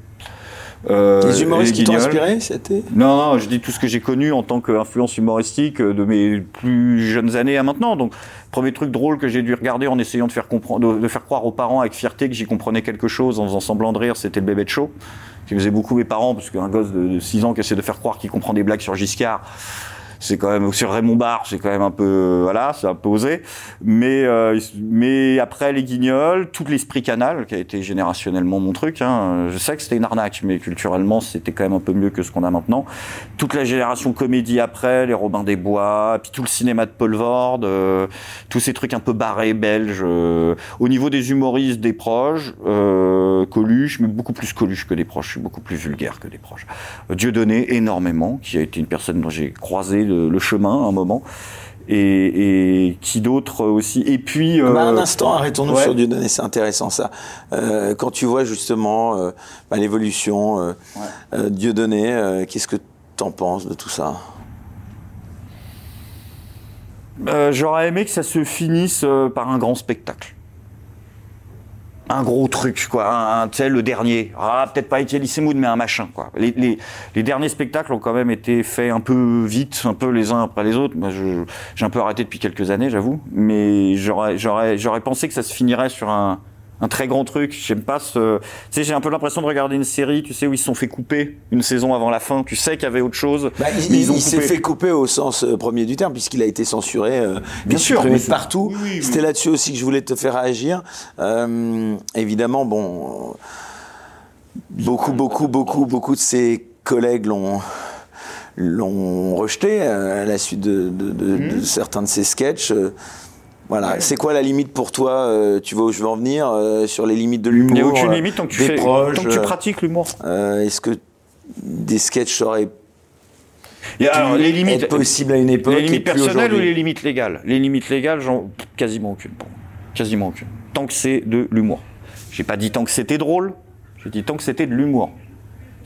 Euh, Les humoristes les qui t'ont inspiré, c'était? Non, non, je dis tout ce que j'ai connu en tant qu'influence humoristique euh, de mes plus jeunes années à maintenant. Donc, premier truc drôle que j'ai dû regarder en essayant de faire, comprendre, de, de faire croire aux parents avec fierté que j'y comprenais quelque chose en faisant semblant de rire, c'était le bébé de show. Qui faisait beaucoup mes parents, parce qu'un gosse de, de 6 ans qui essaie de faire croire qu'il comprend des blagues sur Giscard, c'est quand même, sur Raymond Barre, c'est quand même un peu, euh, voilà, c'est un peu osé. Mais, euh, mais après les guignols, tout l'esprit canal, qui a été générationnellement mon truc, hein, je sais que c'était une arnaque, mais culturellement, c'était quand même un peu mieux que ce qu'on a maintenant. Toute la génération comédie après, les Robin des Bois, puis tout le cinéma de Paul Vord, euh, tous ces trucs un peu barrés, belges. euh, au niveau des humoristes, des proches, euh, Coluche, mais beaucoup plus Coluche que des proches, beaucoup plus vulgaire que des proches. Dieudonné, énormément, qui a été une personne dont j'ai croisé le, le chemin à un moment. Et, et qui d'autre aussi? Et puis... Bah, un euh, instant, arrêtons-nous ouais. sur Dieudonné, c'est intéressant ça. Euh, quand tu vois justement euh, bah, l'évolution euh, Ouais. euh, Dieudonné, euh, qu'est-ce que t'en penses de tout ça? Euh, J'aurais aimé que ça se finisse euh, par un grand spectacle. Un gros truc, quoi. Un, le dernier. Ah, peut-être pas Etienne Mood, mais un machin, quoi. Les, les, les derniers spectacles ont quand même été faits un peu vite, un peu les uns après les autres. Moi, j'ai un peu arrêté depuis quelques années, j'avoue. Mais j'aurais pensé que ça se finirait sur un, un très grand truc. J'aime pas ce. Tu sais, j'ai un peu l'impression de regarder une série, tu sais, où ils se sont fait couper une saison avant la fin. Tu sais qu'il y avait autre chose. Bah, il mais il- ont il s'est fait couper au sens euh, premier du terme, puisqu'il a été censuré, euh, Bien sûr, mais partout. Oui, oui, oui. C'était là-dessus aussi que je voulais te faire réagir. Euh, évidemment, bon, beaucoup, beaucoup, beaucoup, beaucoup de ses collègues l'ont l'ont rejeté euh, à la suite de, de- de- Mhm. de certains de ses sketchs. Voilà, c'est quoi la limite pour toi euh, Tu vois où je veux en venir euh, sur les limites de l'humour Il n'y a aucune euh, limite tant que tu, fais, proches, tant que tu pratiques l'humour. euh, Est-ce que des sketchs auraient Il y a- alors, les limites, possibles à une époque les limites personnelles ou les limites légales? Les limites légales, j'en quasiment aucune. Bon, quasiment aucune. Tant que c'est de l'humour. J'ai pas dit tant que c'était drôle. J'ai dit tant que c'était de l'humour.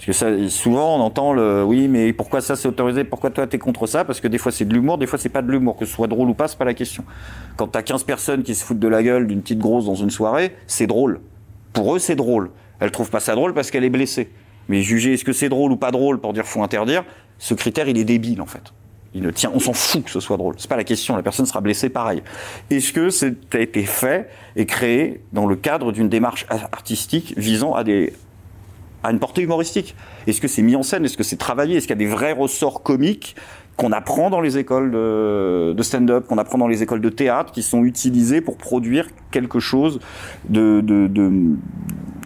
Parce que souvent on entend le oui, mais pourquoi ça c'est autorisé? Pourquoi toi t'es contre ça? Parce que des fois c'est de l'humour, des fois c'est pas de l'humour. Que ce soit drôle ou pas, c'est pas la question. Quand t'as 15 personnes qui se foutent de la gueule d'une petite grosse dans une soirée, c'est drôle. Pour eux, c'est drôle. Elles trouvent pas ça drôle parce qu'elle est blessée. Mais juger est-ce que c'est drôle ou pas drôle pour dire faut interdire, ce critère il est débile en fait. Il ne tient, on s'en fout que ce soit drôle. C'est pas la question. La personne sera blessée pareil. Est-ce que ça a été fait et créé dans le cadre d'une démarche artistique visant à des à une portée humoristique Est-ce que c'est mis en scène? Est-ce que c'est travaillé? Est-ce qu'il y a des vrais ressorts comiques qu'on apprend dans les écoles de, stand-up, qu'on apprend dans les écoles de théâtre, qui sont utilisés pour produire quelque chose de, de, de,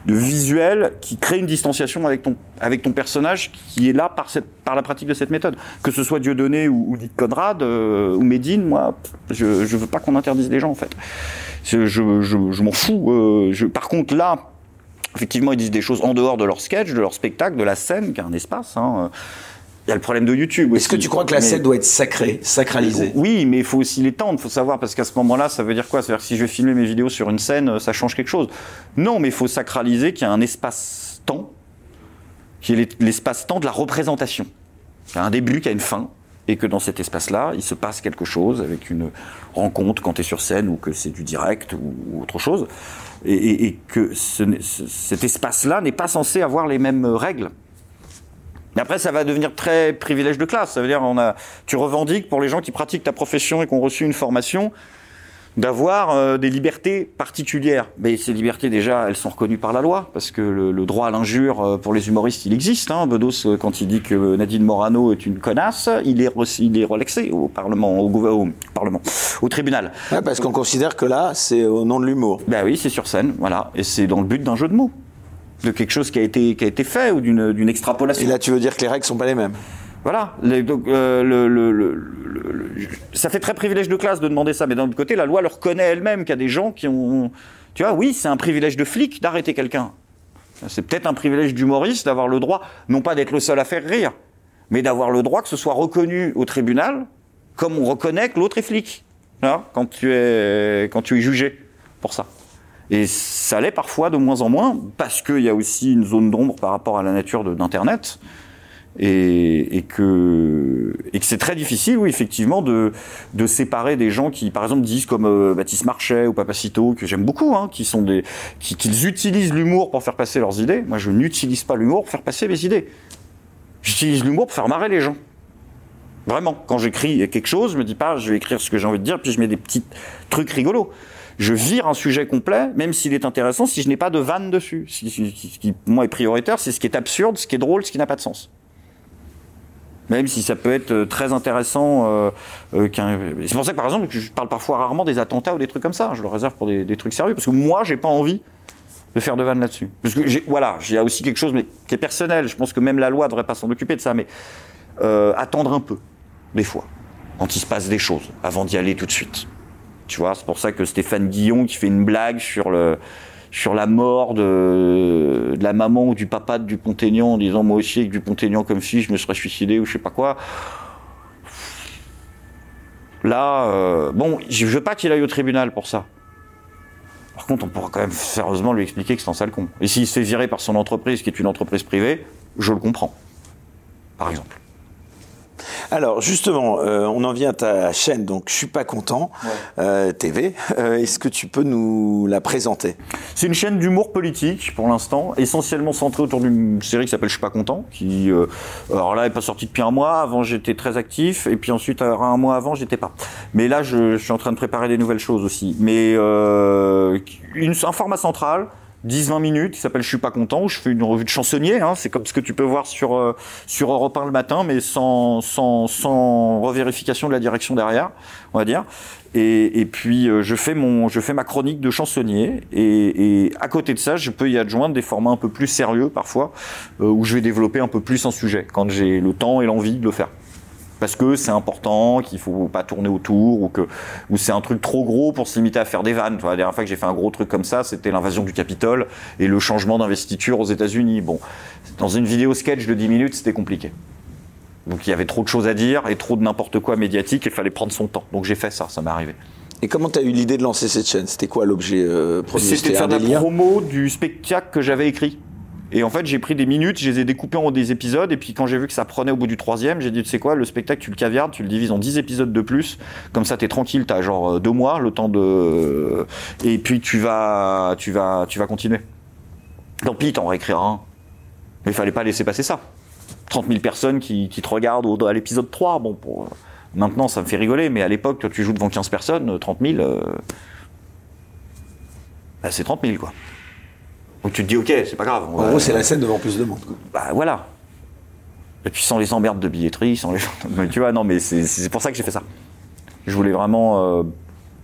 de visuel qui crée une distanciation avec ton, avec ton personnage qui est là par, cette, par la pratique de cette méthode? Que ce soit Dieudonné ou, ou Nick Conrad euh, ou Médine, moi, je, je veux pas qu'on interdise les gens en fait. Je, je, je m'en fous. Euh, je, par contre, là, effectivement, ils disent des choses en dehors de leur sketch, de leur spectacle, de la scène, qui est un espace. Hein. Il y a le problème de YouTube. Est-ce que tu crois que la Mais- scène doit être sacrée, sacralisée? Oui, mais il faut aussi l'étendre. Il faut savoir, parce qu'à ce moment-là, ça veut dire quoi? C'est-à-dire que si je vais filmer mes vidéos sur une scène, ça change quelque chose. Non, mais il faut sacraliser qu'il y a un espace-temps, qui est l'es- l'espace-temps de la représentation. Il y a un début, qui a une fin, et que dans cet espace-là, il se passe quelque chose avec une rencontre quand tu es sur scène ou que c'est du direct ou autre chose. Et, que cet espace-là n'est pas censé avoir les mêmes règles. Mais après, ça va devenir très privilège de classe. Ça veut dire, on a, tu revendiques pour les gens qui pratiquent ta profession et qui ont reçu une formation, d'avoir euh, des libertés particulières. Mais ces libertés, déjà, elles sont reconnues par la loi, parce que le, droit à l'injure euh, pour les humoristes, il existe. Hein. Bedos, euh, quand il dit que Nadine Morano est une connasse, il est, il est relaxé au Parlement, au, au Parlement, au tribunal. parce qu'on considère que là, c'est au nom de l'humour. Ben oui, c'est sur scène, voilà, et c'est dans le but d'un jeu de mots de quelque chose qui a été, qui a été fait ou d'une extrapolation. Et là, tu veux dire que les règles sont pas les mêmes voilà. Euh, le, ça fait très privilège de classe de demander ça, mais d'un autre côté, la loi le reconnaît elle-même qu'il y a des gens qui ont. Tu vois, oui, c'est un privilège de flic d'arrêter quelqu'un. C'est peut-être un privilège d'humoriste d'avoir le droit, non pas d'être le seul à faire rire, mais d'avoir le droit que ce soit reconnu au tribunal comme on reconnaît que l'autre est flic. quand, tu es, quand tu es jugé pour ça. Et ça l'est parfois de moins en moins, parce qu'il y a aussi une zone d'ombre par rapport à la nature d'Internet. Et, que, c'est très difficile, oui, effectivement, de, séparer des gens qui, par exemple, disent comme euh, Baptiste Marchais ou Papacito, que j'aime beaucoup, hein, qui sont des, qui, qu'ils utilisent l'humour pour faire passer leurs idées. Moi, je n'utilise pas l'humour pour faire passer mes idées. J'utilise l'humour pour faire marrer les gens. Vraiment, quand j'écris quelque chose, je me dis pas, je vais écrire ce que j'ai envie de dire, puis je mets des petits trucs rigolos je vire un sujet complet, même s'il est intéressant, si je n'ai pas de vanne dessus. Ce qui, pour moi, est prioritaire, c'est ce qui est absurde, ce qui est drôle, ce qui n'a pas de sens. Même si ça peut être euh, très intéressant. Euh, euh, c'est pour ça que, par exemple, je parle parfois rarement des attentats ou des trucs comme ça. Je le réserve pour des, trucs sérieux, parce que moi, j'ai pas envie de faire de vanne là-dessus. Parce que, voilà, il y a aussi quelque chose mais, qui est personnel. Je pense que même la loi ne devrait pas s'en occuper de ça, mais attendre un peu, des fois, quand il se passe des choses, avant d'y aller tout de suite. Tu vois, c'est pour ça que Stéphane Guillon qui fait une blague sur le sur la mort de, la maman ou du papa de Dupont-Aignan en disant moi aussi avec Dupont-Aignan comme fille je me serais suicidé ou je sais pas quoi. Là, euh, bon, je veux pas qu'il aille au tribunal pour ça. Par contre, on pourra quand même sérieusement lui expliquer que c'est un sale con. Et s'il se fait virer par son entreprise, qui est une entreprise privée, je le comprends. Par exemple. Alors justement, euh, on en vient à ta chaîne, donc je suis pas content euh, TV. Euh, est-ce que tu peux nous la présenter? C'est une chaîne d'humour politique pour l'instant, essentiellement centrée autour d'une série qui s'appelle Je suis pas content, qui alors là est pas sortie depuis un mois. Avant j'étais très actif et puis ensuite un mois avant j'étais pas. Mais là je, suis en train de préparer des nouvelles choses aussi. Mais une, un format central 10-20 minutes qui s'appelle Je suis pas content, où je fais une revue de chansonnier. Hein, c'est comme ce que tu peux voir sur, euh, sur Europe 1 le matin, mais sans, sans, sans revérification de la direction derrière, on va dire. Et, et puis euh, je, fais mon, je fais ma chronique de chansonnier. Et, et, à côté de ça, je peux y adjoindre des formats un peu plus sérieux parfois, euh, où je vais développer un peu plus un sujet, quand j'ai le temps et l'envie de le faire parce que c'est important, qu'il faut pas tourner autour ou que ou c'est un truc trop gros pour se limiter à faire des vannes. la dernière fois que j'ai fait un gros truc comme ça, c'était l'invasion du Capitole et le changement d'investiture aux États-Unis. Bon, dans une vidéo sketch de 10 minutes, c'était compliqué. Donc il y avait trop de choses à dire et trop de n'importe quoi médiatique, il fallait prendre son temps. Donc j'ai fait ça, ça m'est arrivé. Et comment tu as eu l'idée de lancer cette chaîne? C'était quoi l'objet euh, premier? C'était de faire de la promo du spectacle que j'avais écrit. Et en fait, j'ai pris des minutes, je les ai découpées en des épisodes, et puis quand j'ai vu que ça prenait au bout du troisième, j'ai dit, tu sais quoi, le spectacle, tu le caviardes, tu le divises en 10 épisodes de plus, comme ça, t'es tranquille, t'as genre euh, deux mois, le temps de... Et puis tu vas, tu vas, tu vas continuer. Tant pis, t'en réécriras un. Mais il fallait pas laisser passer ça. 30 000 personnes qui, te regardent à l'épisode 3, bon, pour... maintenant, ça me fait rigoler, mais à l'époque, tu joues devant 15 personnes, 30 000, euh... bah, c'est 30 000, quoi. Donc tu te dis, ok, c'est pas grave. En gros, c'est la scène devant plus de monde. Bah voilà. Et puis sans les emmerdes de billetterie, sans les. tu vois, non, mais c'est pour ça que j'ai fait ça. Je voulais vraiment euh,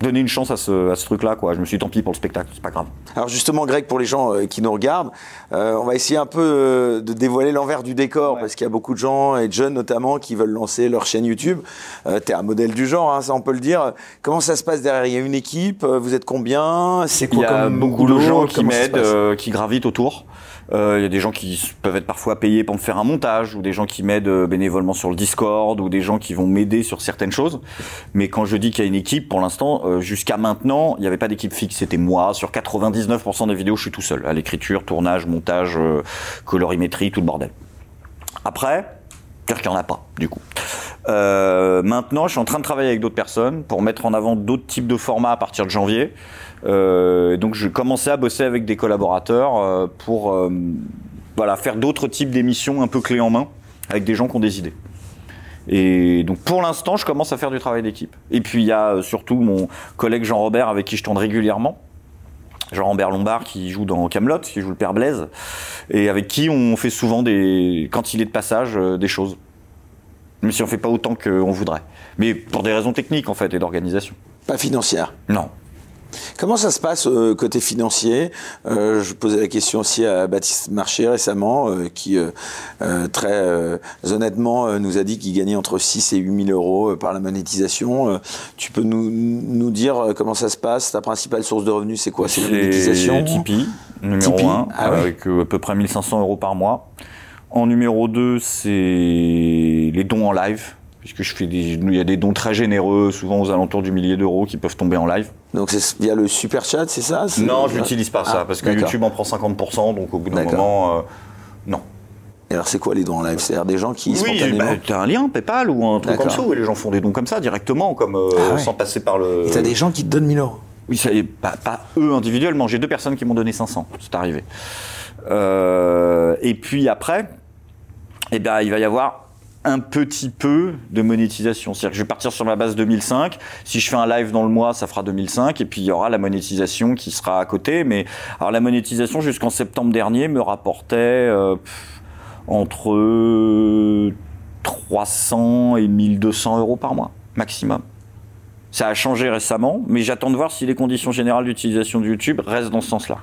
donner une chance à ce, à ce truc-là, quoi. Je me suis dit, tant pis pour le spectacle, c'est pas grave. Alors justement, Greg, pour les gens euh, qui nous regardent, euh, on va essayer un peu euh, de dévoiler l'envers du décor, parce qu'il y a beaucoup de gens, et de jeunes notamment, qui veulent lancer leur chaîne YouTube. Euh, tu es un modèle du genre, hein, ça on peut le dire. Comment ça se passe derrière? Il y a une équipe, vous êtes combien? C'est quoi Il y a beaucoup de gens qui m'aident, qui gravitent autour. Euh, il y a des gens qui peuvent être parfois payés pour me faire un montage, ou des gens qui m'aident euh, bénévolement sur le Discord, ou des gens qui vont m'aider sur certaines choses. Mais quand je dis qu'il y a une équipe, pour l'instant, euh, jusqu'à maintenant, il n'y avait pas d'équipe fixe. C'était moi. Sur 99% des vidéos, je suis tout seul. À l'écriture, tournage, montage, colorimétrie, tout le bordel. Après, dire qu'il n'y en a pas, du coup. Euh, maintenant, je suis en train de travailler avec d'autres personnes pour mettre en avant d'autres types de formats à partir de janvier. Euh, donc, je commençais à bosser avec des collaborateurs euh, pour euh, voilà, faire d'autres types d'émissions un peu clés en main avec des gens qui ont des idées. Et donc pour l'instant, je commence à faire du travail d'équipe. Et puis il y a surtout mon collègue Jean-Robert avec qui je tourne régulièrement. Jean-Robert Lombard qui joue dans Camelot, qui joue le père Blaise, et avec qui on fait souvent des, quand il est de passage, des choses. Même si on fait pas autant qu'on voudrait. Mais pour des raisons techniques en fait et d'organisation. Pas financière. Non. Comment ça se passe euh, côté financier? Euh, Je posais la question aussi à Baptiste Marché récemment, euh, qui très honnêtement nous a dit qu'il gagnait entre 6 et 8 000 euros par la monétisation. Tu peux nous, nous dire comment ça se passe? Ta principale source de revenus, c'est quoi? C'est la monétisation Tipeee, numéro Tipeee, 1, ah avec à peu près 1500 euros par mois. En numéro 2, c'est les dons en live, puisque je fais des, il y a des dons très généreux, souvent aux alentours du millier d'euros, qui peuvent tomber en live. Donc c'est via le super chat, c'est ça Non, je n'utilise pas ça, Ah, parce que. YouTube en prend 50%, donc au bout d'un moment, euh, non. Et alors c'est quoi les dons en live? C'est-à-dire des gens qui Oui, spontanément. bah, t'as un lien PayPal ou un truc comme ça, où les gens font des dons comme ça, directement, comme euh, Ah ouais. sans passer par le... Et T'as des gens qui te donnent 1000 euros. Oui, ça pas, pas eux individuellement. J'ai deux personnes qui m'ont donné 500. C'est arrivé. Euh, et puis après, eh ben, il va y avoir un petit peu de monétisation. C'est-à-dire que je vais partir sur ma base 2005. Si je fais un live dans le mois, ça fera 2005. Et puis il y aura la monétisation qui sera à côté. Mais alors la monétisation jusqu'en septembre dernier me rapportait euh, entre 300 et 1200 euros par mois maximum. Ça a changé récemment, mais j'attends de voir si les conditions générales d'utilisation de YouTube restent dans ce sens-là.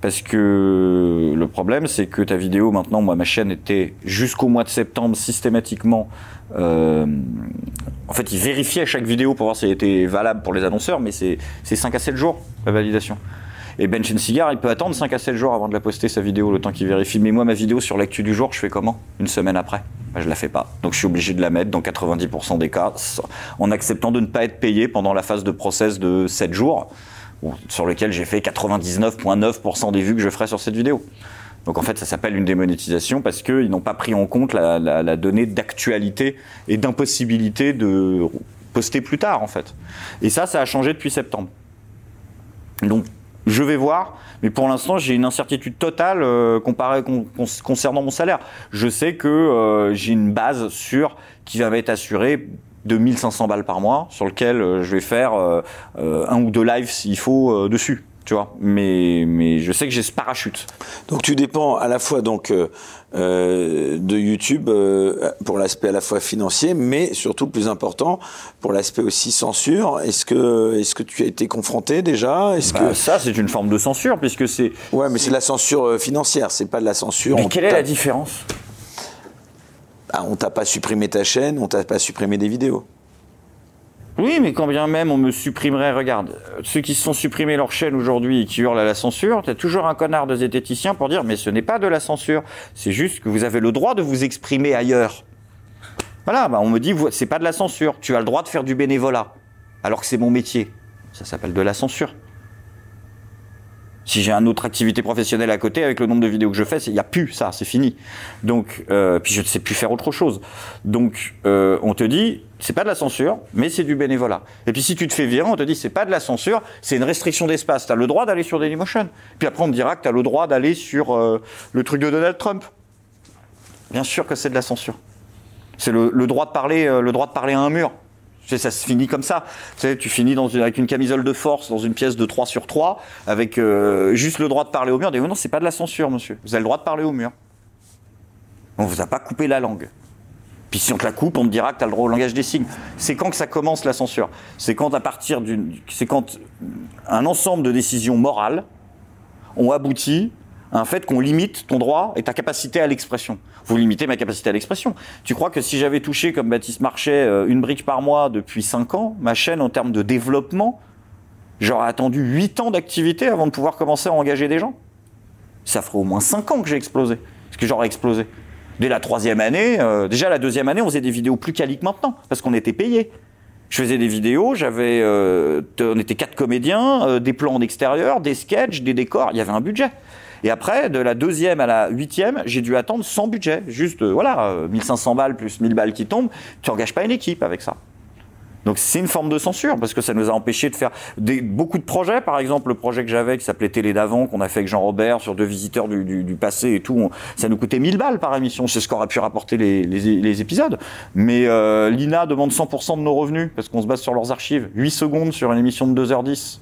Parce que le problème, c'est que ta vidéo, maintenant, moi, ma chaîne était jusqu'au mois de septembre systématiquement. euh, en fait, ils vérifiaient chaque vidéo pour voir si elle était valable pour les annonceurs, mais c'est c'est 5 à 7 jours la validation. Et Ben Cigar, il peut attendre 5 à 7 jours avant de la poster sa vidéo, le temps qu'il vérifie. Mais moi, ma vidéo sur l'actu du jour, je fais comment? Une semaine après ben, Je la fais pas. Donc je suis obligé de la mettre dans 90% des cas, en acceptant de ne pas être payé pendant la phase de process de 7 jours, sur lequel j'ai fait 99,9% des vues que je ferai sur cette vidéo. Donc en fait, ça s'appelle une démonétisation parce qu'ils n'ont pas pris en compte la, donnée d'actualité et d'impossibilité de poster plus tard en fait. Et ça, ça a changé depuis septembre. Donc je vais voir, mais pour l'instant j'ai une incertitude totale euh, concernant mon salaire. Je sais que euh, j'ai une base sûre qui va m'être assurée de 1500 balles par mois, sur lequel euh, je vais faire euh, euh, un ou deux lives s'il faut dessus. Tu vois, mais, mais je sais que j'ai ce parachute. Donc tu dépends à la fois donc euh, de YouTube euh, pour l'aspect à la fois financier, mais surtout le plus important pour l'aspect aussi censure. Est-ce que est-ce que tu as été confronté déjà? Est-ce Bah, ça, c'est une forme de censure, puisque c'est. que ouais, mais c'est de la censure financière, c'est pas de la censure. Mais quelle est la différence? Ah, on t'a pas supprimé ta chaîne, on t'a pas supprimé des vidéos. Oui, mais quand bien même on me supprimerait, regarde, ceux qui se sont supprimés leur chaîne aujourd'hui et qui hurlent à la censure, t'as toujours un connard de zététicien pour dire mais ce n'est pas de la censure, c'est juste que vous avez le droit de vous exprimer ailleurs. Voilà, bah on me dit c'est pas de la censure, tu as le droit de faire du bénévolat, alors que c'est mon métier. Ça s'appelle de la censure. Si j'ai une autre activité professionnelle à côté, avec le nombre de vidéos que je fais, il n'y a plus ça, c'est fini. Donc, euh, puis je ne sais plus faire autre chose. Donc, euh, on te dit, c'est pas de la censure, mais c'est du bénévolat. Et puis si tu te fais virer, on te dit, c'est pas de la censure, c'est une restriction d'espace. Tu as le droit d'aller sur Dailymotion. Puis après, on te dira que tu as le droit d'aller sur euh, le truc de Donald Trump. Bien sûr que c'est de la censure. C'est le, le droit de parler, euh, le droit de parler à un mur. Ça se finit comme ça. Tu finis avec une camisole de force dans une pièce de 3 sur 3, avec euh, juste le droit de parler au mur. On dit, non, c'est pas de la censure, monsieur. Vous avez le droit de parler au mur. On vous a pas coupé la langue. Puis si on te la coupe, on te dira que tu as le droit au langage des signes. C'est quand que ça commence la censure? C'est quand à partir d'une, c'est quand un ensemble de décisions morales ont abouti un fait qu'on limite ton droit et ta capacité à l'expression. Vous limitez ma capacité à l'expression. Tu crois que si j'avais touché, comme Baptiste Marchais, euh, une brique par mois depuis 5 ans, ma chaîne, en termes de développement, j'aurais attendu 8 ans d'activité avant de pouvoir commencer à engager des gens? Ça ferait au moins 5 ans que j'ai explosé. Parce que j'aurais explosé. Dès la troisième année, euh, déjà la deuxième année, on faisait des vidéos plus quali que maintenant, parce qu'on était payé. Je faisais des vidéos, j'avais, euh, on était quatre comédiens, des plans en extérieur, des sketchs, des décors, il y avait un budget. Et après, de la deuxième à la huitième, j'ai dû attendre sans budget. Juste, euh, voilà, 1500 balles plus 1000 balles qui tombent. Tu n'engages pas une équipe avec ça. Donc c'est une forme de censure parce que ça nous a empêché de faire beaucoup de projets. Par exemple, le projet que j'avais qui s'appelait Télé d'avant, qu'on a fait avec Jean-Robert sur deux visiteurs du, passé et tout, ça nous coûtait 1000 balles par émission. C'est ce qu'aurait pu rapporter les, épisodes. Mais euh, l'INA demande 100% de nos revenus parce qu'on se base sur leurs archives. 8 secondes sur une émission de 2h10.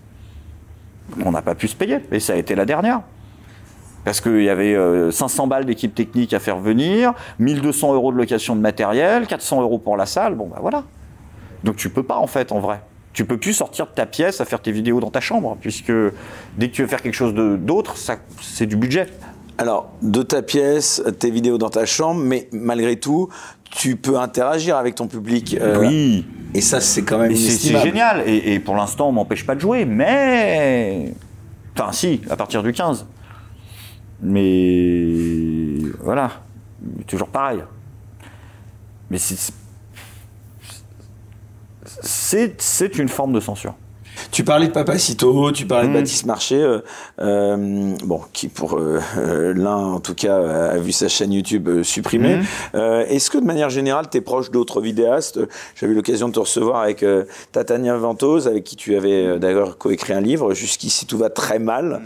On n'a pas pu se payer et ça a été la dernière parce qu'il y avait 500 euh, balles d'équipe technique à faire venir, 1200 euros de location de matériel, 400 euros pour la salle, bon bah voilà. Donc tu peux pas en fait en vrai. Tu peux plus sortir de ta pièce à faire tes vidéos dans ta chambre, puisque dès que tu veux faire quelque chose d'autre, c'est du budget. Alors, de ta pièce, tes vidéos dans ta chambre, mais malgré tout, tu peux interagir avec ton public. Euh, oui. Et ça, c'est quand même C'est génial. Et, pour l'instant, on m'empêche pas de jouer, mais. Enfin, si, à partir du 15. Mais. Voilà. Toujours pareil. Mais c'est une forme de censure. Tu parlais de Papacito, tu parlais de mm. Baptiste Marché, euh, euh, bon, qui pour euh, l'un en tout cas a vu sa chaîne YouTube supprimée. Mm. Est-ce que de manière générale, tu es proche d'autres vidéastes? J'avais eu l'occasion de te recevoir avec Tatania Ventose, avec qui tu avais d'ailleurs coécrit un livre. Jusqu'ici, tout va très mal.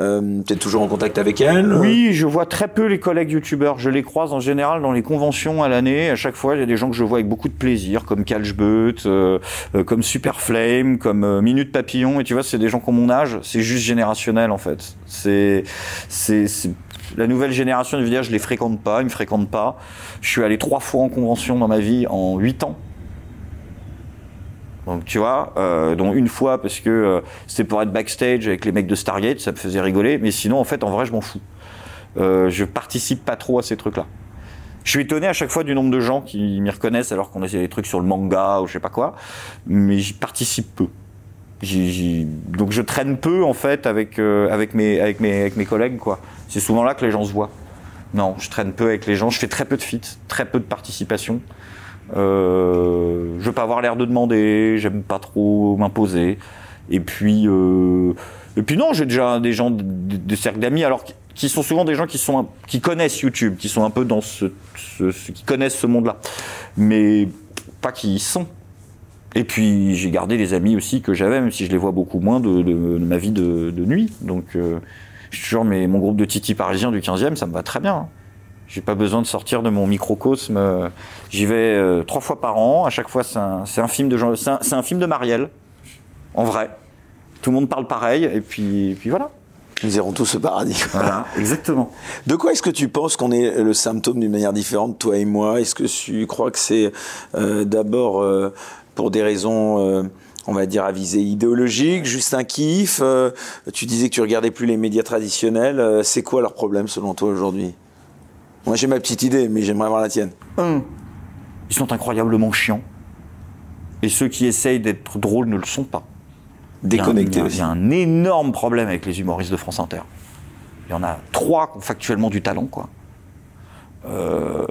Euh, tu es toujours en contact avec elle Oui, je vois très peu les collègues youtubeurs. Je les croise en général dans les conventions à l'année. À chaque fois, il y a des gens que je vois avec beaucoup de plaisir, comme Calchbeut, euh, euh, comme Superflame, comme euh, Minute Papillon. Et tu vois, c'est des gens qui ont mon âge. C'est juste générationnel, en fait. C'est, la nouvelle génération de vidéos, je les fréquente pas, ils me fréquentent pas. Je suis allé trois fois en convention dans ma vie en huit ans. Donc tu vois, euh, dont une fois parce que euh, c'était pour être backstage avec les mecs de Stargate, ça me faisait rigoler, mais sinon en fait en vrai je m'en fous. Euh, je participe pas trop à ces trucs-là. Je suis étonné à chaque fois du nombre de gens qui m'y reconnaissent alors qu'on essaie des trucs sur le manga ou je sais pas quoi, mais j'y participe peu. Donc je traîne peu en fait avec euh, avec mes avec mes avec mes collègues quoi. C'est souvent là que les gens se voient. Non, je traîne peu avec les gens. Je fais très peu de feats, très peu de participation. Euh, je veux pas avoir l'air de demander, j'aime pas trop m'imposer. Et puis, euh, et puis non, j'ai déjà des gens, des, cercles d'amis, alors qui sont souvent des gens qui sont qui connaissent YouTube, qui sont un peu dans ce, qui connaissent ce monde-là, mais pas qui y sont. Et puis j'ai gardé les amis aussi que j'avais, même si je les vois beaucoup moins de, ma vie de, nuit. Donc euh, je suis toujours, mais mon groupe de Titi parisien du 15e, ça me va très bien. J'ai pas besoin de sortir de mon microcosme. J'y vais euh, trois fois par an. À chaque fois, c'est un, film de c'est un, film de Marielle, en vrai. Tout le monde parle pareil, et puis, puis voilà. Nous irons tous au paradis. Voilà, exactement. De quoi est-ce que tu penses qu'on est le symptôme d'une manière différente, toi et moi? Est-ce que tu crois que c'est euh, d'abord euh, pour des raisons on va dire à visée idéologique, juste un kiff. tu disais que tu regardais plus les médias traditionnels. c'est quoi leur problème selon toi aujourd'hui? Moi, j'ai ma petite idée, mais j'aimerais voir la tienne. Un, ils sont incroyablement chiants. Et ceux qui essayent d'être drôles ne le sont pas. Déconnectés aussi. Il y a un énorme problème avec les humoristes de France Inter. Il y en a trois qui ont factuellement du talent, quoi. Euh...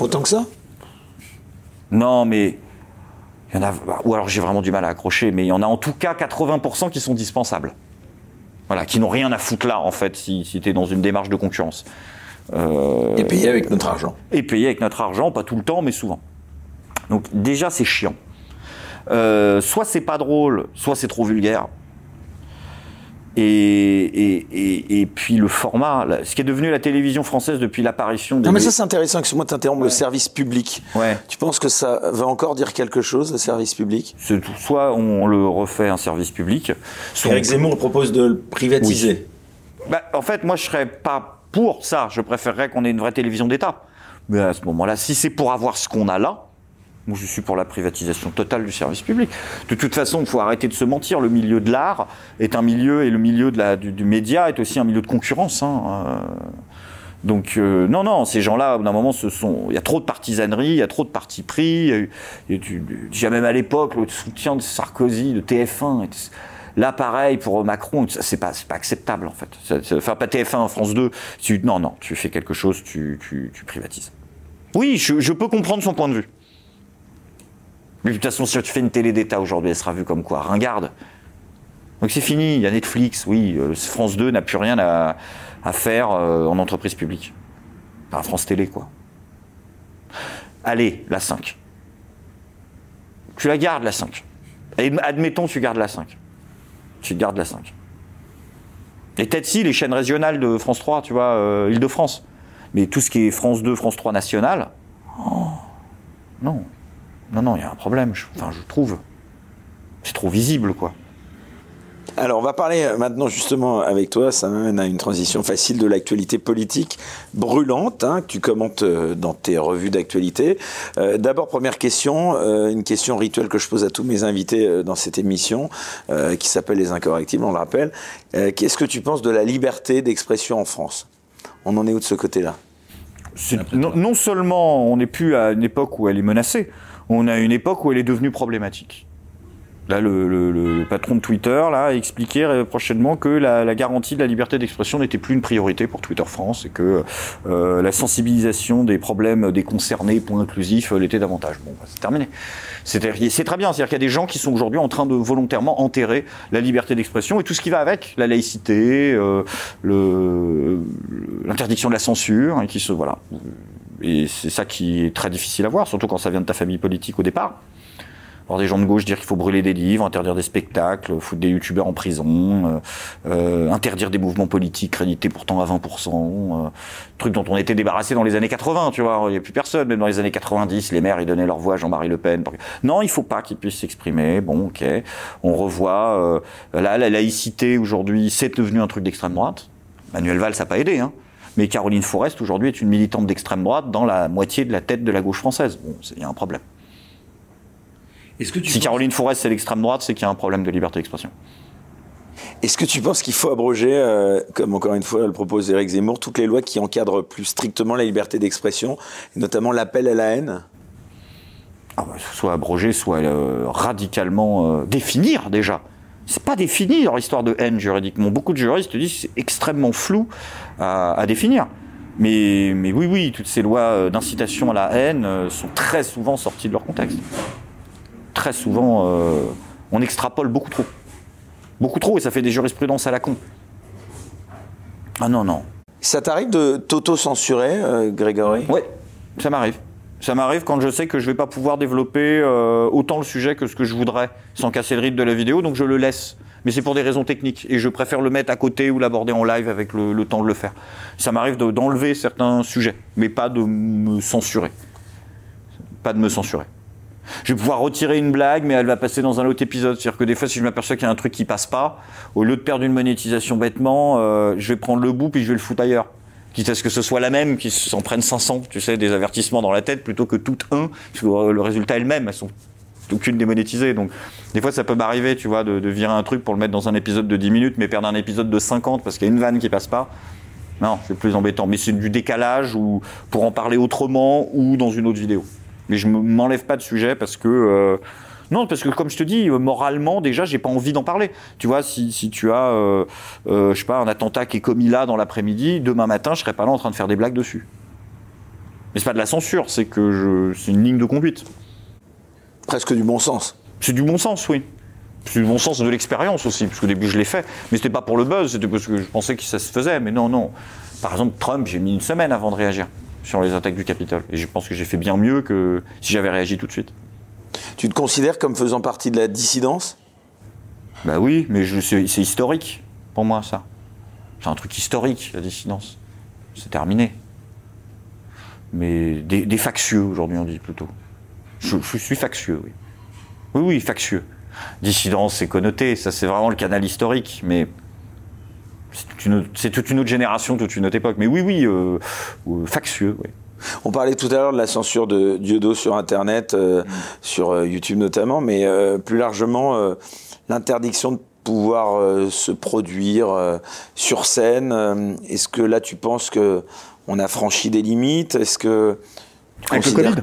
Autant que ça? Non, mais il y en a, ou alors j'ai vraiment du mal à accrocher, mais il y en a en tout cas 80% qui sont dispensables. Voilà, qui n'ont rien à foutre là, en fait, si, si tu es dans une démarche de concurrence. Euh, et payé avec notre argent. Et payé avec notre argent, pas tout le temps, mais souvent. Donc déjà, c'est chiant. Euh, soit c'est pas drôle, soit c'est trop vulgaire. Et, et, puis le format, ce qui est devenu la télévision française depuis l'apparition des... Non mais ça c'est intéressant, que moi t'interromps, le service public. Ouais. Tu penses que ça va encore dire quelque chose, le service public? Soit on le refait un service public, soit... Eric Zemmour propose de le privatiser. Bah, en fait, moi je serais pas pour ça. Je préférerais qu'on ait une vraie télévision d'État. Mais à ce moment-là, si c'est pour avoir ce qu'on a là, moi je suis pour la privatisation totale du service public. De toute façon, il faut arrêter de se mentir. Le milieu de l'art est un milieu et le milieu du, média est aussi un milieu de concurrence. Hein. Euh, donc euh, non, non, ces gens-là, d'un moment, ce sont, il y a trop de partisanerie, il y a trop de partis pris. Déjà même à l'époque, le soutien de Sarkozy, de TF1. Là, pareil, pour Macron, c'est pas, pas acceptable, en fait. Enfin, pas TF1, France 2. Tu, non, non, tu fais quelque chose, tu, privatises. Oui, je, peux comprendre son point de vue. Mais de toute façon, si tu fais une télé d'État aujourd'hui, elle sera vue comme quoi? Ringarde. Donc c'est fini, il y a Netflix, oui, euh, France 2 n'a plus rien à, faire en entreprise publique. À France Télé, quoi. Allez, la 5. Tu la gardes, la 5. Et admettons, tu gardes la 5. Tu gardes la 5. Et peut-être si, les chaînes régionales de France 3, tu vois, Île-de-France. Mais tout ce qui est France 2, France 3 nationale, non. Non, non, il y a un problème, enfin, je trouve. C'est trop visible, quoi. Alors, on va parler euh, maintenant justement avec toi, ça m'amène à une transition facile de l'actualité politique brûlante hein, que tu commentes euh, dans tes revues d'actualité. Euh, d'abord, première question, une question rituelle que je pose à tous mes invités dans cette émission, qui s'appelle Les Incorrectibles, on le rappelle. Qu'est-ce que tu penses de la liberté d'expression en France? On en est où de ce côté-là? Non, seulement on n'est plus à une époque où elle est menacée, on a une époque où elle est devenue problématique. Là, le, patron de Twitter là, a expliqué prochainement que la, garantie de la liberté d'expression n'était plus une priorité pour Twitter France et que euh, la sensibilisation des problèmes des concernés, point inclusif, l'était davantage. Bon, bah, c'est terminé. C'est très bien. C'est-à-dire qu'il y a des gens qui sont aujourd'hui en train de volontairement enterrer la liberté d'expression et tout ce qui va avec, la laïcité, euh, l'interdiction de la censure, et qui se voilà. Et c'est ça qui est très difficile à voir, surtout quand ça vient de ta famille politique au départ des gens de gauche dire qu'il faut brûler des livres, interdire des spectacles, foutre des youtubeurs en prison, euh, euh, interdire des mouvements politiques crédités pourtant à 20%, euh, truc dont on était débarrassé dans les années 80, tu vois, il n'y a plus personne, même dans les années 90, les maires ils donnaient leur voix à Jean-Marie Le Pen. Non, il faut pas qu'ils puissent s'exprimer, bon ok, on revoit, là la laïcité aujourd'hui c'est devenu un truc d'extrême droite, Manuel Valls n'a pas aidé, hein. Mais Caroline Forest, aujourd'hui, est une militante d'extrême droite dans la moitié de la tête de la gauche française. Bon, il y a un problème si Caroline Forest c'est l'extrême droite, c'est qu'il y a un problème de liberté d'expression. Est-ce que tu penses qu'il faut abroger, euh, comme encore une fois le propose Eric Zemmour, toutes les lois qui encadrent plus strictement la liberté d'expression, notamment l'appel à la haine? Ah bah, Soit abrogé, soit euh, radicalement euh, définir déjà. C'est pas défini leur histoire de haine juridiquement. Beaucoup de juristes disent que c'est extrêmement flou à, définir. Mais, mais, oui, oui, toutes ces lois d'incitation à la haine sont très souvent sorties de leur contexte très souvent, euh, on extrapole beaucoup trop. Beaucoup trop, et ça fait des jurisprudences à la con. Ah non, non. Ça t'arrive de t'auto-censurer, euh, Grégory? Oui, ça m'arrive. Ça m'arrive quand je sais que je vais pas pouvoir développer euh, autant le sujet que ce que je voudrais, sans casser le rythme de la vidéo, donc je le laisse. Mais c'est pour des raisons techniques, et je préfère le mettre à côté ou l'aborder en live avec le, temps de le faire. Ça m'arrive d'enlever certains sujets, mais pas de me censurer. Pas de me censurer je vais pouvoir retirer une blague, mais elle va passer dans un autre épisode. C'est-à-dire que des fois, si je m'aperçois qu'il y a un truc qui passe pas, au lieu de perdre une monétisation bêtement, euh, je vais prendre le bout puis je vais le foutre ailleurs. Quitte à ce que ce soit la même, qui s'en prennent 500, tu sais, des avertissements dans la tête, plutôt que toutes un, parce que euh, le résultat est le même, elles sont aucune démonétisée. Donc, des fois, ça peut m'arriver, tu vois, de, de, virer un truc pour le mettre dans un épisode de 10 minutes, mais perdre un épisode de 50 parce qu'il y a une vanne qui passe pas. Non, c'est plus embêtant. Mais c'est du décalage ou pour en parler autrement ou dans une autre vidéo mais je m'enlève pas de sujet parce que euh, non, parce que comme je te dis, moralement déjà, j'ai pas envie d'en parler. Tu vois, si, si tu as, euh, euh, je sais pas, un attentat qui est commis là dans l'après-midi, demain matin, je serai pas là en train de faire des blagues dessus. Mais c'est pas de la censure, c'est que je, c'est une ligne de conduite. Presque du bon sens. C'est du bon sens, oui. C'est du bon sens de l'expérience aussi, parce qu'au début je l'ai fait. Mais c'était pas pour le buzz, c'était parce que je pensais que ça se faisait. Mais non, non. Par exemple, Trump, j'ai mis une semaine avant de réagir sur les attaques du Capitole. Et je pense que j'ai fait bien mieux que si j'avais réagi tout de suite. Tu te considères comme faisant partie de la dissidence? Bah oui, mais c'est historique pour moi ça. C'est un truc historique, la dissidence. C'est terminé. Mais des, factieux, aujourd'hui on dit plutôt. Je, je, suis factieux, oui. Oui, oui, factieux. Dissidence, c'est connoté, ça c'est vraiment le canal historique, mais c'est toute, une autre génération, toute une autre époque. Mais oui, oui, euh, euh, factieux, oui. On parlait tout à l'heure de la censure de Dieudo sur Internet, euh, sur YouTube notamment, mais plus largement, l'interdiction de pouvoir se produire sur scène. Est-ce que là, tu penses que on a franchi des limites? Est-ce que avec le Covid?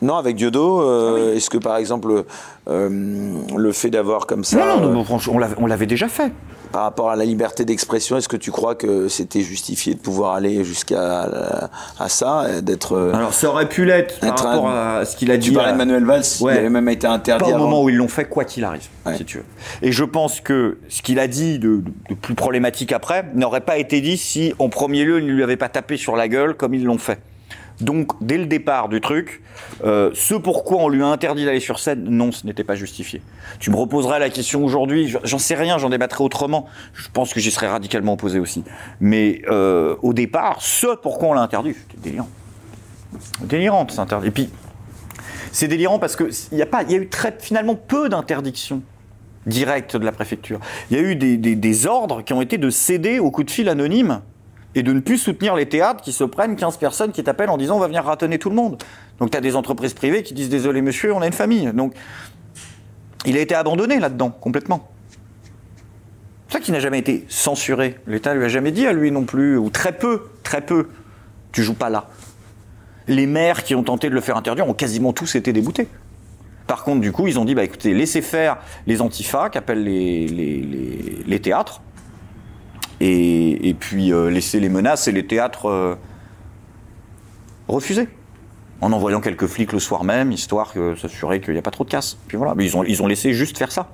Non, avec Dieudo, ah est-ce que par exemple le fait d'avoir comme ça. Non, non, non on l'avait déjà fait. Par rapport à la liberté d'expression, est-ce que tu crois que c'était justifié de pouvoir aller jusqu'à à ça, d'être euh, Alors ça aurait pu l'être par rapport à ce qu'il a dit. Tu parlais de Manuel Valls, il avait même été interdit. Pas au moment où ils l'ont fait, quoi qu'il arrive, si tu veux. Et je pense que ce qu'il a dit de, de, plus problématique après n'aurait pas été dit si, en premier lieu, il ne lui avait pas tapé sur la gueule comme ils l'ont fait. Donc, dès le départ du truc, euh, ce pourquoi on lui a interdit d'aller sur scène, non, ce n'était pas justifié. Tu me reposeras la question aujourd'hui, j'en sais rien, j'en débattrai autrement. Je pense que j'y serais radicalement opposé aussi. Mais euh, au départ, ce pourquoi on l'a interdit, c'était délirant. Délirant, c'est interdit. Et puis, c'est délirant parce qu'il y, a pas, y a eu finalement peu d'interdictions directes de la préfecture. Il y a eu des, des ordres qui ont été de céder au coup de fil anonyme et de ne plus soutenir les théâtres qui se prennent 15 personnes qui t'appellent en disant on va venir ratonner tout le monde. Donc tu as des entreprises privées qui disent désolé monsieur, on a une famille. Donc il a été abandonné là-dedans, complètement. C'est ça qui n'a jamais été censuré. L'État lui a jamais dit à lui non plus, ou très peu, très peu, tu joues pas là. Les maires qui ont tenté de le faire interdire ont quasiment tous été déboutés. Par contre, du coup, ils ont dit, bah écoutez, laissez faire les antifas, qui appellent les, théâtres, et, puis euh, laisser les menaces et les théâtres euh, refuser en envoyant quelques flics le soir même, histoire de s'assurer qu'il n'y a pas trop de casse. Puis voilà, ils ont, ils ont laissé juste faire ça.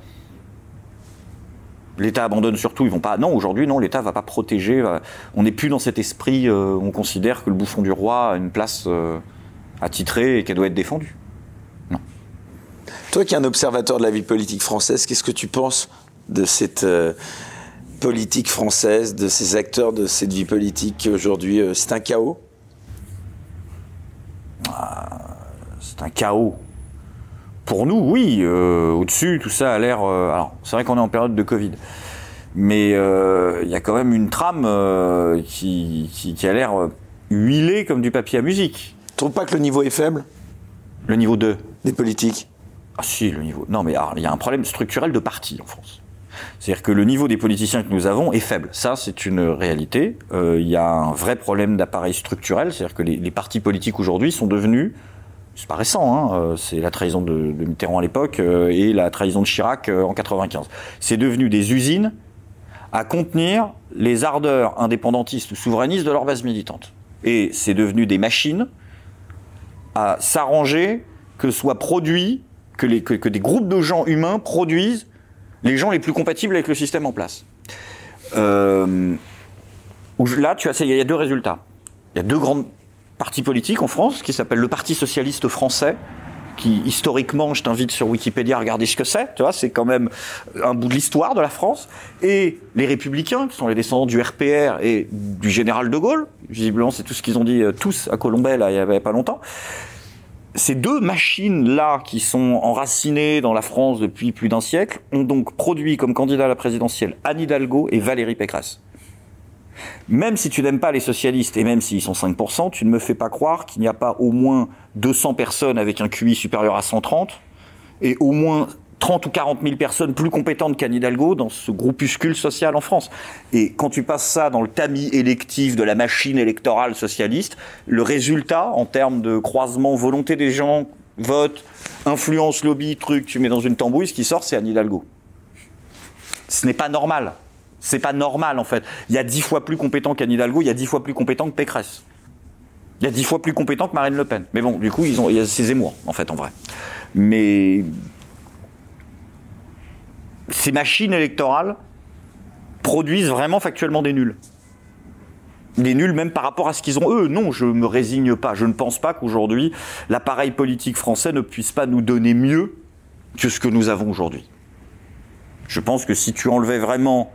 L'État abandonne surtout, ils vont pas. Non, aujourd'hui, non, l'État va pas protéger. Euh, on n'est plus dans cet esprit. on considère que le bouffon du roi a une place attitrée et qu'elle doit être défendue. Non. Toi, qui es un observateur de la vie politique française, qu'est-ce que tu penses de cette politique française, de ces acteurs de cette vie politique aujourd'hui euh, C'est un chaos ah, C'est un chaos. Pour nous, oui. Euh, au-dessus, tout ça a l'air. Euh, alors, c'est vrai qu'on est en période de Covid. Mais il y a quand même une trame qui, qui, a l'air huilée comme du papier à musique. Tu trouves pas que le niveau est faible? Le niveau 2 Des politiques? Ah si, le niveau. Non, mais il y a un problème structurel de parti en France. C'est-à-dire que le niveau des politiciens que nous avons est faible. Ça, c'est une réalité. Euh, il y a un vrai problème d'appareil structurel. C'est-à-dire que les, partis politiques aujourd'hui sont devenus c'est pas récent, hein, euh, c'est la trahison de, Mitterrand à l'époque euh, et la trahison de Chirac en 95. C'est devenu des usines à contenir les ardeurs indépendantistes ou souverainistes de leur base militante. Et c'est devenu des machines à s'arranger que soit produit, que, des groupes de gens humains produisent les gens les plus compatibles avec le système en place. Euh, là, tu as, il y a deux résultats. Il y a deux grands partis politiques en France qui s'appellent le Parti socialiste français, qui historiquement, je t'invite sur Wikipédia à regarder ce que c'est, tu vois, c'est quand même un bout de l'histoire de la France, et les Républicains, qui sont les descendants du RPR et du général de Gaulle, visiblement c'est tout ce qu'ils ont dit euh, tous à Colombey, là, il y avait pas longtemps, ces deux machines-là, qui sont enracinées dans la France depuis plus d'un siècle, ont donc produit comme candidat à la présidentielle Anne Hidalgo et Valérie Pécresse. Même si tu n'aimes pas les socialistes, et même s'ils sont 5%, tu ne me fais pas croire qu'il n'y a pas au moins 200 personnes avec un QI supérieur à 130, et au moins 30 ou 40 000 personnes plus compétentes qu'Anne Hidalgo dans ce groupuscule social en France. Et quand tu passes ça dans le tamis électif de la machine électorale socialiste, le résultat en termes de croisement, volonté des gens, vote, influence, lobby, truc, tu mets dans une tambouille, ce qui sort, c'est Anne Hidalgo. Ce n'est pas normal. C'est pas normal en fait. Il y a dix fois plus compétent qu'Anne Hidalgo, il y a dix fois plus compétent que Pécresse. Il y a dix fois plus compétent que Marine Le Pen. Mais bon, du coup, ils ont, il y a ces Zemmour, en fait, en vrai. Mais ces machines électorales produisent vraiment factuellement des nuls. Des nuls même par rapport à ce qu'ils ont eux. Non, je ne me résigne pas. Je ne pense pas qu'aujourd'hui, l'appareil politique français ne puisse pas nous donner mieux que ce que nous avons aujourd'hui. Je pense que si tu enlevais vraiment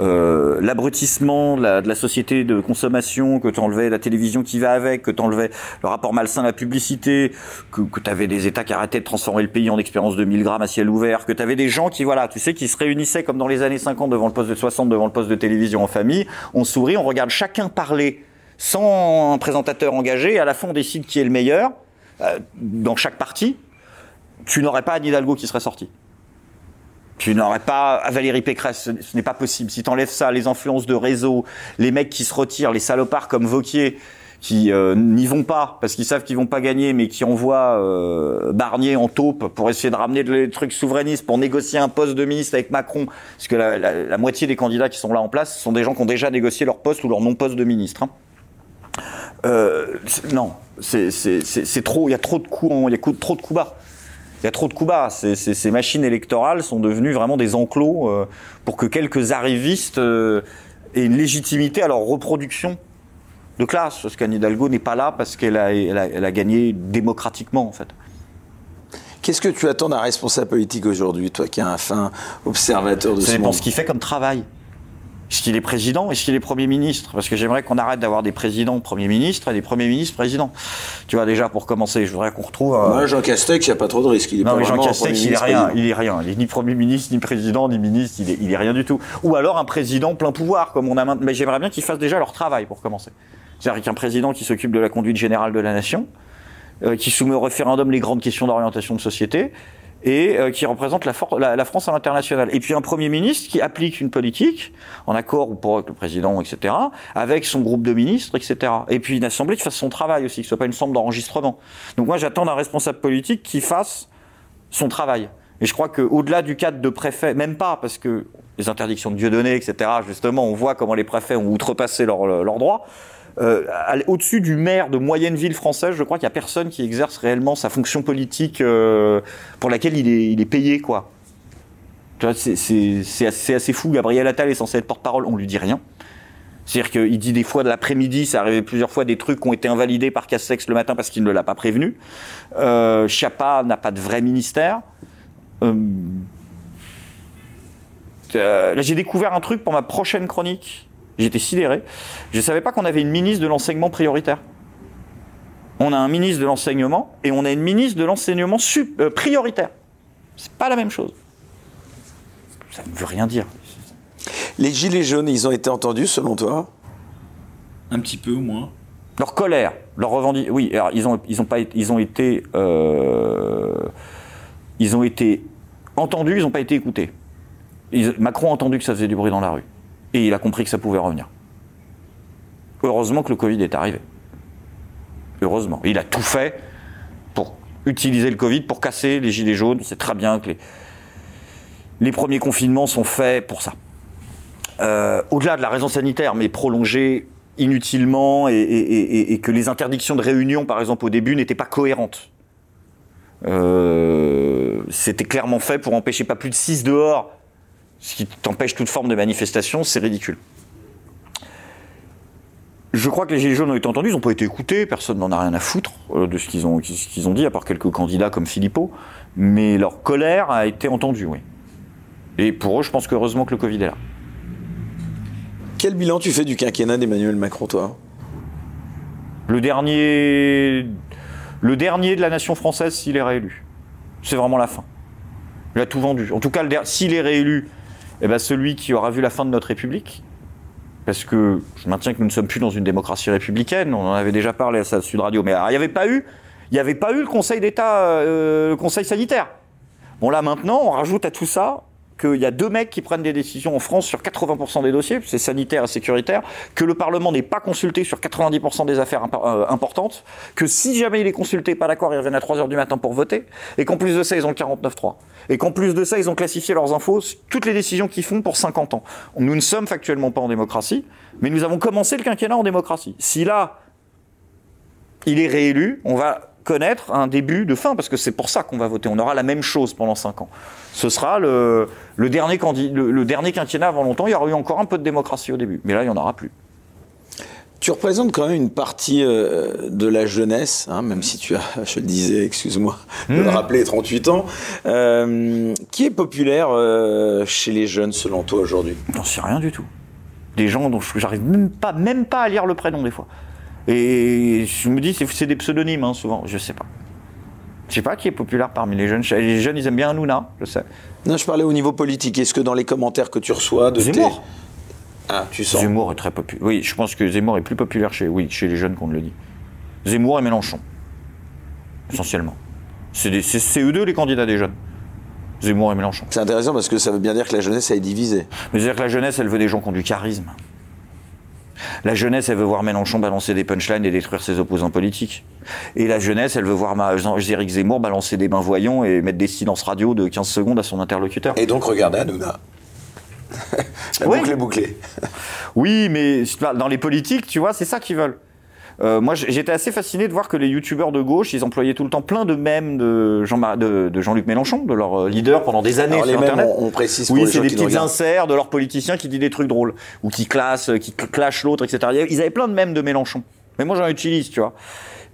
euh, l'abrutissement de la, société de consommation, que tu enlevais la télévision qui va avec, que tu enlevais le rapport malsain à la publicité, que, que tu avais des États qui arrêtaient de transformer le pays en expérience de 1000 grammes à ciel ouvert, que tu avais des gens qui, voilà, tu sais, qui se réunissaient comme dans les années 50 devant le poste de 60, devant le poste de télévision en famille, on sourit, on regarde chacun parler sans un présentateur engagé, et à la fin on décide qui est le meilleur, euh, dans chaque partie, tu n'aurais pas Anne Hidalgo qui serait sorti. Tu n'aurais pas Valérie Pécresse, ce n'est pas possible. Si tu enlèves ça, les influences de réseau, les mecs qui se retirent, les salopards comme Vauquier, qui euh, n'y vont pas parce qu'ils savent qu'ils vont pas gagner, mais qui envoient euh, Barnier en taupe pour essayer de ramener des trucs souverainistes, pour négocier un poste de ministre avec Macron, parce que la, moitié des candidats qui sont là en place sont des gens qui ont déjà négocié leur poste ou leur non-poste de ministre. Hein. Euh, non, c'est trop. Y a trop de coups, il y a trop de coups bas. Il y a trop de coups bas. Ces, machines électorales sont devenues vraiment des enclos euh, pour que quelques arrivistes euh, aient une légitimité à leur reproduction de classe. Parce qu'Anne Hidalgo n'est pas là parce qu'elle a, elle a, elle a, gagné démocratiquement, en fait. Qu'est-ce que tu attends d'un responsable politique aujourd'hui, toi qui es un fin observateur de Ça ce dépend monde ce qu'il fait comme travail. Est-ce qu'il est président? Est-ce qu'il est Premier ministre? Parce que j'aimerais qu'on arrête d'avoir des présidents Premier ministre et des Premiers ministres présidents. Tu vois, déjà, pour commencer, je voudrais qu'on retrouve... euh, Moi, Jean Castex, il n'y a pas trop de risque. Il est non, pas mais Jean Castex, il est rien, il est rien. Il est ni Premier ministre, ni président, ni ministre, il est, il est rien du tout. Ou alors un président plein pouvoir, comme on a maintenant. Mais j'aimerais bien qu'ils fassent déjà leur travail pour commencer. C'est-à-dire qu'un président qui s'occupe de la conduite générale de la nation, euh, qui soumet au référendum les grandes questions d'orientation de société, et euh, qui représente la, la- la France à l'international. Et puis un Premier ministre qui applique une politique, en accord ou pas avec le président, etc., avec son groupe de ministres, etc. Et puis une assemblée qui fasse son travail aussi, que ce soit pas une forme d'enregistrement. Donc moi j'attends d'un responsable politique qui fasse son travail. Et je crois qu'au-delà du cadre de préfet, même pas, parce que les interdictions de Dieudonné, etc., justement, on voit comment les préfets ont outrepassé leurs leurs droits. Euh, Au-dessus du maire de moyenne ville française, je crois qu'il n'y a personne qui exerce réellement sa fonction politique euh, pour laquelle il est, payé, c'est- assez, fou. Gabriel Attal est censé être porte-parole, on lui dit rien. C'est-à-dire qu'il dit des fois de l'après-midi, ça arrivé plusieurs fois des trucs qui ont été invalidés par Castex le matin parce qu'il ne l'a pas prévenu. Euh, Chiappa n'a pas de vrai ministère. Euh, là, j'ai découvert un truc pour ma prochaine chronique. J'étais sidéré. Je ne savais pas qu'on avait une ministre de l'enseignement prioritaire. On a un ministre de l'enseignement et on a une ministre de l'enseignement sup- euh, prioritaire. C'est pas la même chose. Ça ne veut rien dire. Les gilets jaunes, ils ont été entendus selon toi? Un petit peu au moins. Leur colère, leur revendication. Oui, alors ils ont, ils ont pas, été- ils ont été, euh, ils ont été entendus, ils n'ont pas été écoutés. Ils- Macron a entendu que ça faisait du bruit dans la rue, et il a compris que ça pouvait revenir. Heureusement que le Covid est arrivé. Heureusement, il a tout fait pour utiliser le Covid pour casser les gilets jaunes. C'est très bien que les, premiers confinements sont faits pour ça. Euh, au-delà de la raison sanitaire, mais prolongée inutilement et que les interdictions de réunion, par exemple, au début, n'étaient pas cohérentes. Euh, C'était clairement fait pour empêcher pas plus de 6 dehors, ce qui t'empêche toute forme de manifestation, c'est ridicule. Je crois que les Gilets jaunes ont été entendus, ils n'ont pas été écoutés, personne n'en a rien à foutre euh, de ce qu'ils ont, ce qu'ils ont dit, à part quelques candidats comme Philippot, mais leur colère a été entendue, oui. Et pour eux, je pense qu'heureusement que le Covid est là. Quel bilan tu fais du quinquennat d'Emmanuel Macron, toi? Le dernier, le dernier de la nation française s'il est réélu. C'est vraiment la fin. Il a tout vendu. En tout cas, s'il est réélu, eh ben celui qui aura vu la fin de notre République, parce que je maintiens que nous ne sommes plus dans une démocratie républicaine. On en avait déjà parlé à ça Sud Radio, mais alors, il n'y avait pas eu, avait pas eu le Conseil d'État, euh, le Conseil sanitaire. Bon là maintenant, on rajoute à tout ça qu'il y a deux mecs qui prennent des décisions en France sur 80% des dossiers, c'est sanitaire et sécuritaire, que le Parlement n'est pas consulté sur 90% des affaires euh, importantes, que si jamais il est consulté, pas d'accord, ils reviennent à 3h du matin pour voter, et qu'en plus de ça, ils ont le 49.3. Et qu'en plus de ça, ils ont classifié leurs infos, toutes les décisions qu'ils font pour 50 ans. Nous ne sommes factuellement pas en démocratie, mais nous avons commencé le quinquennat en démocratie. Si là, il est réélu, on va connaître un début de fin, parce que c'est pour ça qu'on va voter. On aura la même chose pendant 5 ans. Ce sera le, le, dernier, le, le dernier quinquennat avant longtemps. Il y aura eu encore un peu de démocratie au début, mais là, il n'y en aura plus. Tu représentes quand même une partie euh, de la jeunesse, hein, même si tu as, je le disais, excuse-moi, de le rappeler, 38 ans, euh, qui est populaire euh, chez les jeunes selon toi aujourd'hui? J'en sais rien du tout. Des gens dont je- j'arrive même pas, même pas à lire le prénom des fois. Et je me dis, c'est des pseudonymes hein, souvent, je sais pas. Je sais pas qui est populaire parmi les jeunes. Les jeunes, ils aiment bien Hanouna, je sais. Non, je parlais au niveau politique. Est-ce que dans les commentaires que tu reçois de Zemmour. tes... Ah, tu sens. Zemmour est très populaire. Oui, je pense que Zemmour est plus populaire chez, oui, chez les jeunes qu'on le dit. Zemmour et Mélenchon, essentiellement. C'est des- c'est c'est eux deux les candidats des jeunes. Zemmour et Mélenchon. C'est intéressant parce que ça veut bien dire que la jeunesse elle est divisée. Mais c'est-à-dire que la jeunesse, elle veut des gens qui ont du charisme. La jeunesse, elle veut voir Mélenchon balancer des punchlines et détruire ses opposants politiques. Et la jeunesse, elle veut voir Éric Zemmour balancer des bains voyants et mettre des silences radio de 15 secondes à son interlocuteur. Et donc, regardez Hanouna. la boucle est bouclée. oui, mais dans les politiques, tu vois, c'est ça qu'ils veulent. Euh, moi, j'étais assez fasciné de voir que les youtubeurs de gauche, ils employaient tout le temps plein de mèmes de Jean-Luc de, Jean Mélenchon, de leur euh, leader pendant des années Alors, sur les Internet. on, précise oui, c'est des petits inserts de leurs politiciens qui disent des trucs drôles ou qui classent, qui clashent l'autre, etc. Ils avaient plein de mèmes de Mélenchon. Mais moi, j'en utilise, tu vois.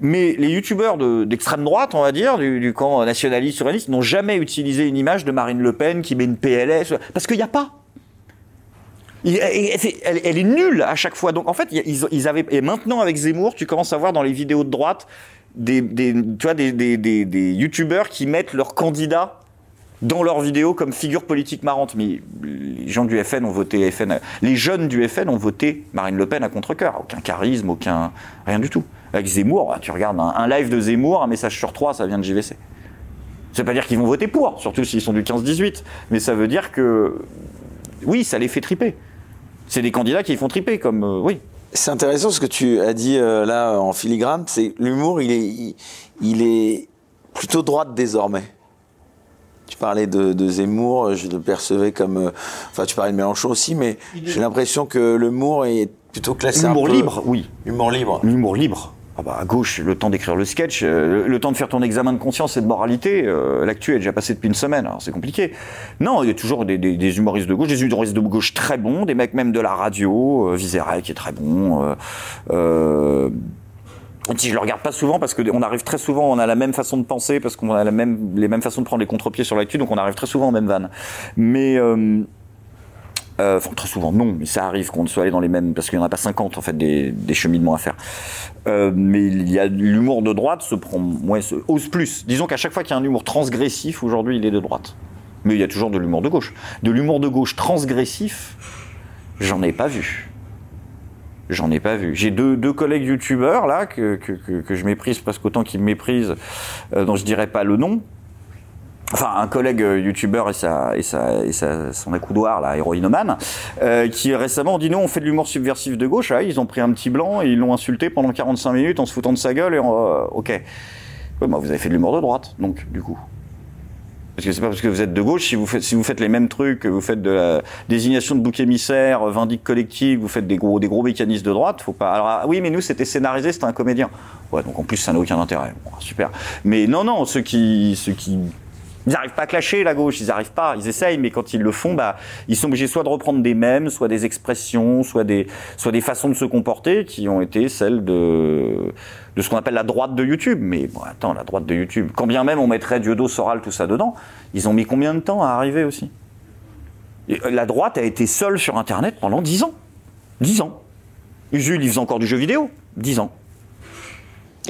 Mais les youtubeurs d'extrême droite, on va dire, du, camp nationaliste, souverainiste, n'ont jamais utilisé une image de Marine Le Pen qui met une PLS, parce qu'il n'y a pas elle, est nulle à chaque fois. Donc en fait, ils, avaient et maintenant avec Zemmour, tu commences à voir dans les vidéos de droite des, tu vois, des, youtubeurs qui mettent leurs candidats dans leurs vidéos comme figure politique marrante. Mais les gens du FN ont voté FN. Les jeunes du FN ont voté Marine Le Pen à contre-cœur. Aucun charisme, aucun rien du tout. Avec Zemmour, tu regardes un, live de Zemmour, un message sur trois, ça vient de JVC. Ça veut pas dire qu'ils vont voter pour, surtout s'ils sont du 15-18. Mais ça veut dire que oui, ça les fait triper c'est des candidats qui font triper, comme euh, oui. C'est intéressant ce que tu as dit euh, là en filigrane. C'est l'humour, il est, il, est plutôt droite désormais. Tu parlais de, Zemmour, je le percevais comme, euh, enfin, tu parlais de Mélenchon aussi, mais j'ai l'impression que l'humour est plutôt classé. L'humour libre, oui. Humour libre. L'humour libre. Ah bah à gauche, le temps d'écrire le sketch, euh, le, temps de faire ton examen de conscience et de moralité, euh, l'actu est déjà passé depuis une semaine, alors c'est compliqué. Non, il y a toujours des, humoristes de gauche, des humoristes de gauche très bons, des mecs même de la radio, euh, qui est très bon. Euh, si je le regarde pas souvent parce qu'on arrive très souvent, on a la même façon de penser parce qu'on a les mêmes façons de prendre les contre-pieds sur l'actu, donc on arrive très souvent en même vanne. Mais euh, enfin, très souvent, non, mais ça arrive qu'on soit allé dans les mêmes, parce qu'il n'y en a pas 50 en fait des, cheminements à faire. Euh, mais il y a l'humour de droite se prend, moins, se ose plus. Disons qu'à chaque fois qu'il y a un humour transgressif, aujourd'hui, il est de droite. Mais il y a toujours de l'humour de gauche. De l'humour de gauche transgressif, j'en ai pas vu. J'en ai pas vu. J'ai deux, deux collègues youtubeurs là que, que, que, je méprise presque autant qu'ils me méprisent, euh, dont je dirais pas le nom, enfin un collègue euh, youtubeur et sa et sa et sa son accoudoir là héroïnomane euh, qui récemment ont dit non on fait de l'humour subversif de gauche ah, ils ont pris un petit blanc et ils l'ont insulté pendant 45 minutes en se foutant de sa gueule et euh, ok bah, vous avez fait de l'humour de droite donc du coup parce que c'est pas parce que vous êtes de gauche, si vous faites, si vous faites les mêmes trucs, vous faites de la désignation de bouc émissaire, vindique collective, vous faites des gros, des gros mécanismes de droite, faut pas. Alors, ah, oui, mais nous, c'était scénarisé, c'était un comédien. Ouais, donc en plus, ça n'a aucun intérêt. super. Mais non, non, ceux qui, ceux qui ils n'arrivent pas à clasher la gauche, ils n'arrivent pas, ils essayent, mais quand ils le font, bah, ils sont obligés soit de reprendre des mèmes, soit des expressions, soit des, façons de se comporter qui ont été celles de, ce qu'on appelle la droite de YouTube. Mais bon, attends, la droite de YouTube, quand bien même on mettrait Dieudo, Soral, tout ça dedans, ils ont mis combien de temps à arriver aussi? Euh, La droite a été seule sur Internet pendant 10 ans. 10 ans. Jules, il faisait encore du jeu vidéo. 10 ans.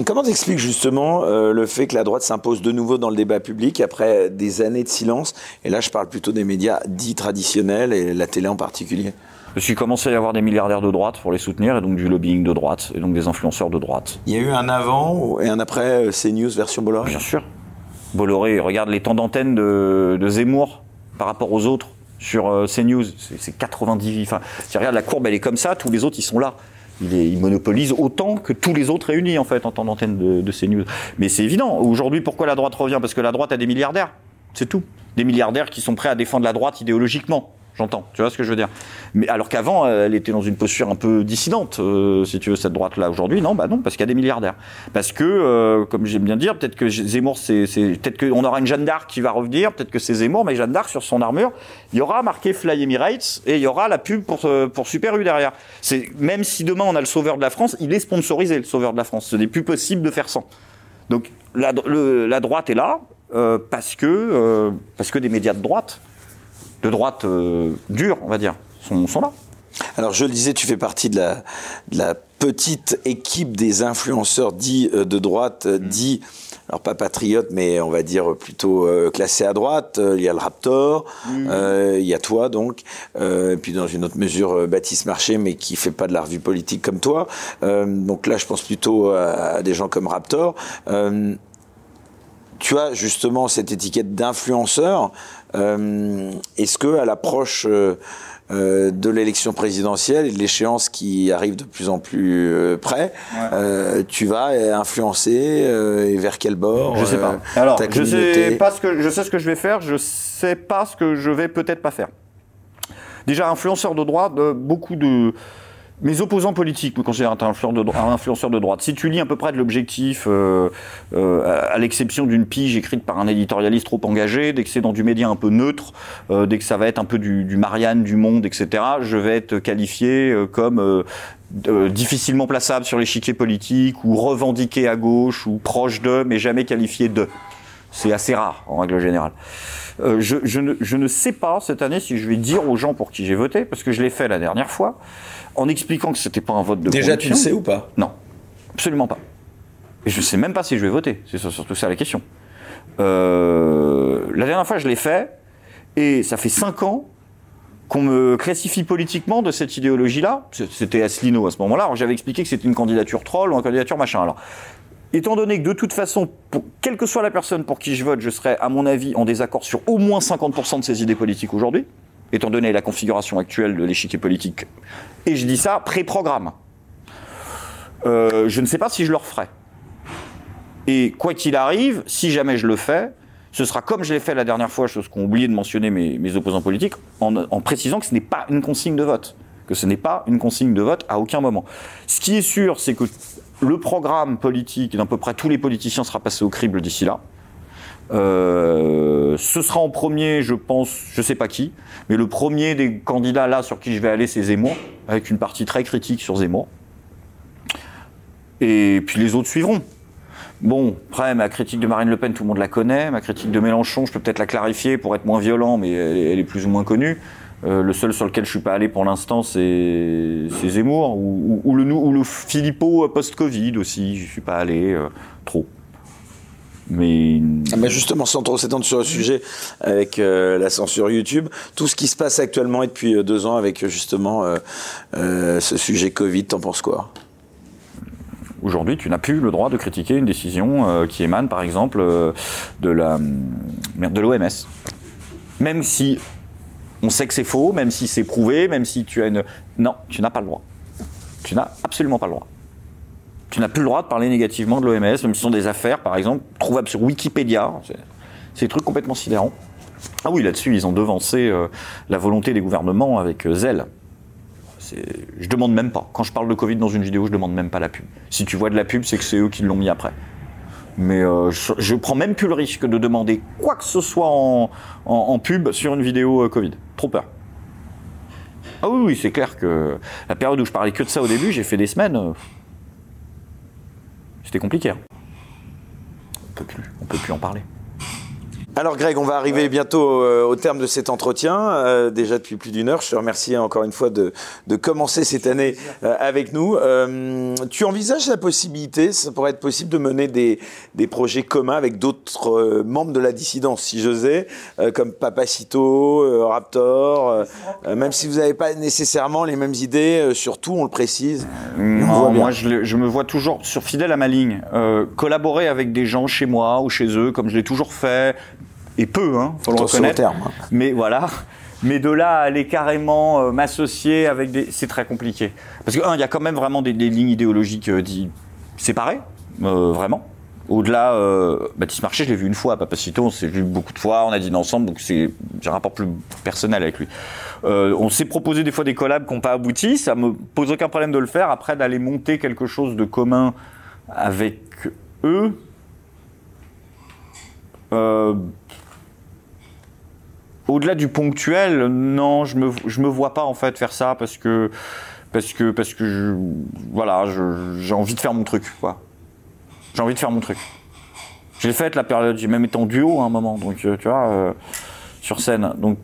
Comment t'expliques justement euh, le fait que la droite s'impose de nouveau dans le débat public après des années de silence? Et là, je parle plutôt des médias dits traditionnels et la télé en particulier. Parce qu'il commençait à y avoir des milliardaires de droite pour les soutenir et donc du lobbying de droite et donc des influenceurs de droite. Il y a eu un avant et un après euh, CNews version Bolloré? Bien sûr. Bolloré, regarde les temps d'antenne de, Zemmour par rapport aux autres sur euh, CNews. C'est 90. Enfin, tu regardes la courbe, elle est comme ça, tous les autres, ils sont là il, monopolise autant que tous les autres réunis en fait en temps d'antenne de, de CNews. Mais c'est évident. Aujourd'hui, pourquoi la droite revient? Parce que la droite a des milliardaires. C'est tout. Des milliardaires qui sont prêts à défendre la droite idéologiquement. J'entends, tu vois ce que je veux dire. Mais alors qu'avant, euh, elle était dans une posture un peu dissidente, euh, si tu veux, cette droite-là. Aujourd'hui, non, bah non, parce qu'il y a des milliardaires. Parce que, euh, comme j'aime bien dire, peut-être que Zemmour, c'est, peut-être qu'on aura une Jeanne d'Arc qui va revenir, peut-être que c'est Zemmour, mais Jeanne d'Arc sur son armure, il y aura marqué Fly Emirates et il y aura la pub pour, pour Super U derrière. C'est même si demain on a le Sauveur de la France, il est sponsorisé le Sauveur de la France. Ce n'est plus possible de faire sans. Donc la, droite est là parce que parce que des médias de droite de droite euh, dure, on va dire, sont, sont, là. Alors je le disais, tu fais partie de la, de la petite équipe des influenceurs dits euh, de droite, euh, mm. dits, alors pas patriotes, mais on va dire plutôt classés à droite. Il y a le Raptor, mm. il y a toi donc, et puis dans une autre mesure Baptiste Marché, mais qui fait pas de la revue politique comme toi. donc là, je pense plutôt à, des gens comme Raptor tu as justement cette étiquette d'influenceur. Est-ce que à l'approche euh, de l'élection présidentielle et de l'échéance qui arrive de plus en plus euh, près, euh, tu vas influencer et vers quel bord Je sais pas. Alors, je sais pas ce que je sais ce que je vais faire. Je sais pas ce que je vais peut-être pas faire. Déjà, influenceur de droite, beaucoup de mes opposants politiques me considèrent un influenceur de, droite. Si tu lis à peu près de l'objectif, euh, euh, à l'exception d'une pige écrite par un éditorialiste trop engagé, dès que c'est dans du média un peu neutre, euh, dès que ça va être un peu du, Marianne, du Monde, etc., je vais être qualifié comme difficilement plaçable sur l'échiquier politique, ou revendiqué à gauche, ou proche de, mais jamais qualifié de. C'est assez rare, en règle générale. je, ne, je, ne, sais pas cette année si je vais dire aux gens pour qui j'ai voté, parce que je l'ai fait la dernière fois en expliquant que c'était pas un vote de Déjà, tu le sais ou pas? Non, absolument pas. Et je sais même pas si je vais voter. C'est surtout ça la question. Euh, la dernière fois, je l'ai fait, et ça fait cinq ans qu'on me classifie politiquement de cette idéologie-là. C'était Asselineau à ce moment-là. J'avais expliqué que c'était une candidature troll ou une candidature machin. Alors, étant donné que de toute façon, quelle que soit la personne pour qui je vote, je serais, à mon avis, en désaccord sur au moins 50% de ses idées politiques aujourd'hui, étant donné la configuration actuelle de l'échiquier politique. Et je dis ça pré-programme. Euh, je ne sais pas si je le referai. Et quoi qu'il arrive, si jamais je le fais, ce sera comme je l'ai fait la dernière fois, chose qu'ont oublié de mentionner mes, opposants politiques, en, précisant que ce n'est pas une consigne de vote. Que ce n'est pas une consigne de vote à aucun moment. Ce qui est sûr, c'est que le programme politique d'à peu près tous les politiciens sera passé au crible d'ici là. Euh, ce sera en premier, je pense, je sais pas qui, mais le premier des candidats là sur qui je vais aller, c'est Zemmour, avec une partie très critique sur Zemmour. Et puis les autres suivront. Bon, après, ma critique de Marine Le Pen, tout le monde la connaît. Ma critique de Mélenchon, je peux peut-être la clarifier pour être moins violent, mais elle, est plus ou moins connue. Euh, le seul sur lequel je suis pas allé pour l'instant, c'est Zemmour, ou, le, ou le Philippot post-Covid aussi, je suis pas allé euh, trop. Mais... Ah, justement, sans trop s'étendre sur le sujet, avec euh, la censure YouTube, tout ce qui se passe actuellement et depuis euh, deux ans avec justement euh, ce sujet Covid, t'en penses quoi? Aujourd'hui, tu n'as plus le droit de critiquer une décision qui émane, par exemple, de la de l'OMS. Même si on sait que c'est faux, même si c'est prouvé, même si tu as une... Non, tu n'as pas le droit. Tu n'as absolument pas le droit tu n'as plus le droit de parler négativement de l'OMS, même si ce sont des affaires, par exemple, trouvables sur Wikipédia. C'est des trucs complètement sidérants. Ah oui, là-dessus, ils ont devancé euh, la volonté des gouvernements avec euh, zèle. Je demande même pas. Quand je parle de Covid dans une vidéo, je demande même pas la pub. Si tu vois de la pub, c'est que c'est eux qui l'ont mis après. Mais euh, je, prends même plus le risque de demander quoi que ce soit en, pub sur une vidéo Covid. Trop peur. Ah oui, oui, c'est clair que la période où je parlais que de ça au début, j'ai fait des semaines. C'était compliqué. Hein. On peut plus, on peut plus en parler. Alors Greg, on va arriver bientôt euh, au terme de cet entretien, euh, déjà depuis plus d'une heure. Je te remercie encore une fois de, commencer cette année euh, avec nous. tu envisages la possibilité, ça pourrait être possible de mener des, projets communs avec d'autres membres de la dissidence, si j'osais, comme Papacito, Raptor, même si vous n'avez pas nécessairement les mêmes idées, surtout on le précise. moi je, je, me vois toujours sur fidèle à ma ligne, collaborer avec des gens chez moi ou chez eux, comme je l'ai toujours fait et peu, hein, faut le reconnaître. Terme. Hein. Mais voilà. Mais de là à aller carrément euh, m'associer avec des, c'est très compliqué. Parce que un, il y a quand même vraiment des, lignes idéologiques euh, séparées, euh, vraiment. Au-delà, euh, Baptiste Marché, je l'ai vu une fois Papacito, on s'est vu beaucoup de fois, on a dîné ensemble, donc c'est, j'ai un rapport plus personnel avec lui. on s'est proposé des fois des collabs qui n'ont pas abouti, ça me pose aucun problème de le faire. Après, d'aller monter quelque chose de commun avec eux, euh, au-delà du ponctuel, non, je me me vois pas en fait faire ça parce que parce que parce que je, voilà, j'ai envie de faire mon truc, quoi. J'ai envie de faire mon truc. J'ai fait la période, j'ai même été en duo à un moment, donc euh, tu vois, euh, sur scène. Donc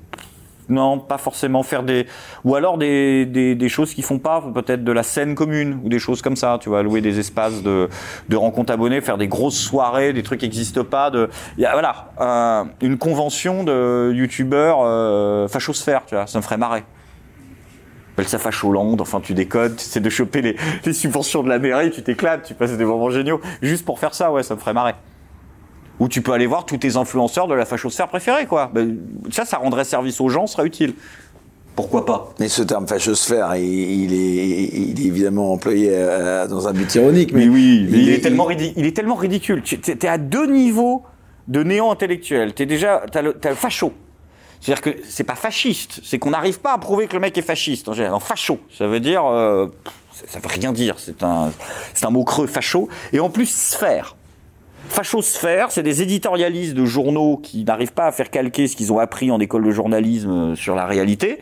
non, pas forcément faire des ou alors des, des, choses qui font pas peut-être de la scène commune ou des choses comme ça. Tu vois, louer des espaces de, de rencontres abonnés, faire des grosses soirées, des trucs qui n'existent pas. De y a, voilà, une convention de youtubeurs euh, fachosphère. Tu vois, ça me ferait marrer. Appelle ça Facholand, enfin tu décodes, tu de choper les, les subventions de la mairie, tu t'éclates, tu passes des moments géniaux. Juste pour faire ça, ouais, ça me ferait marrer. Où tu peux aller voir tous tes influenceurs de la fachosphère préférée, quoi. Ben, ça, ça rendrait service aux gens, ce serait utile. Pourquoi pas? Mais ce terme fachosphère, il, il, est, il est évidemment employé euh, dans un but ironique. Mais, oui, mais il, est, tellement il est tellement ridicule. Tu es, à deux niveaux de néant intellectuel. Tu es déjà, as, le, as le facho. C'est-à-dire que c'est pas fasciste, c'est qu'on n'arrive pas à prouver que le mec est fasciste. En général, facho, ça veut dire, euh, ça veut rien dire. C'est un, c'est un mot creux, facho. Et en plus, sphère. Fachosphère, c'est des éditorialistes de journaux qui n'arrivent pas à faire calquer ce qu'ils ont appris en école de journalisme euh, sur la réalité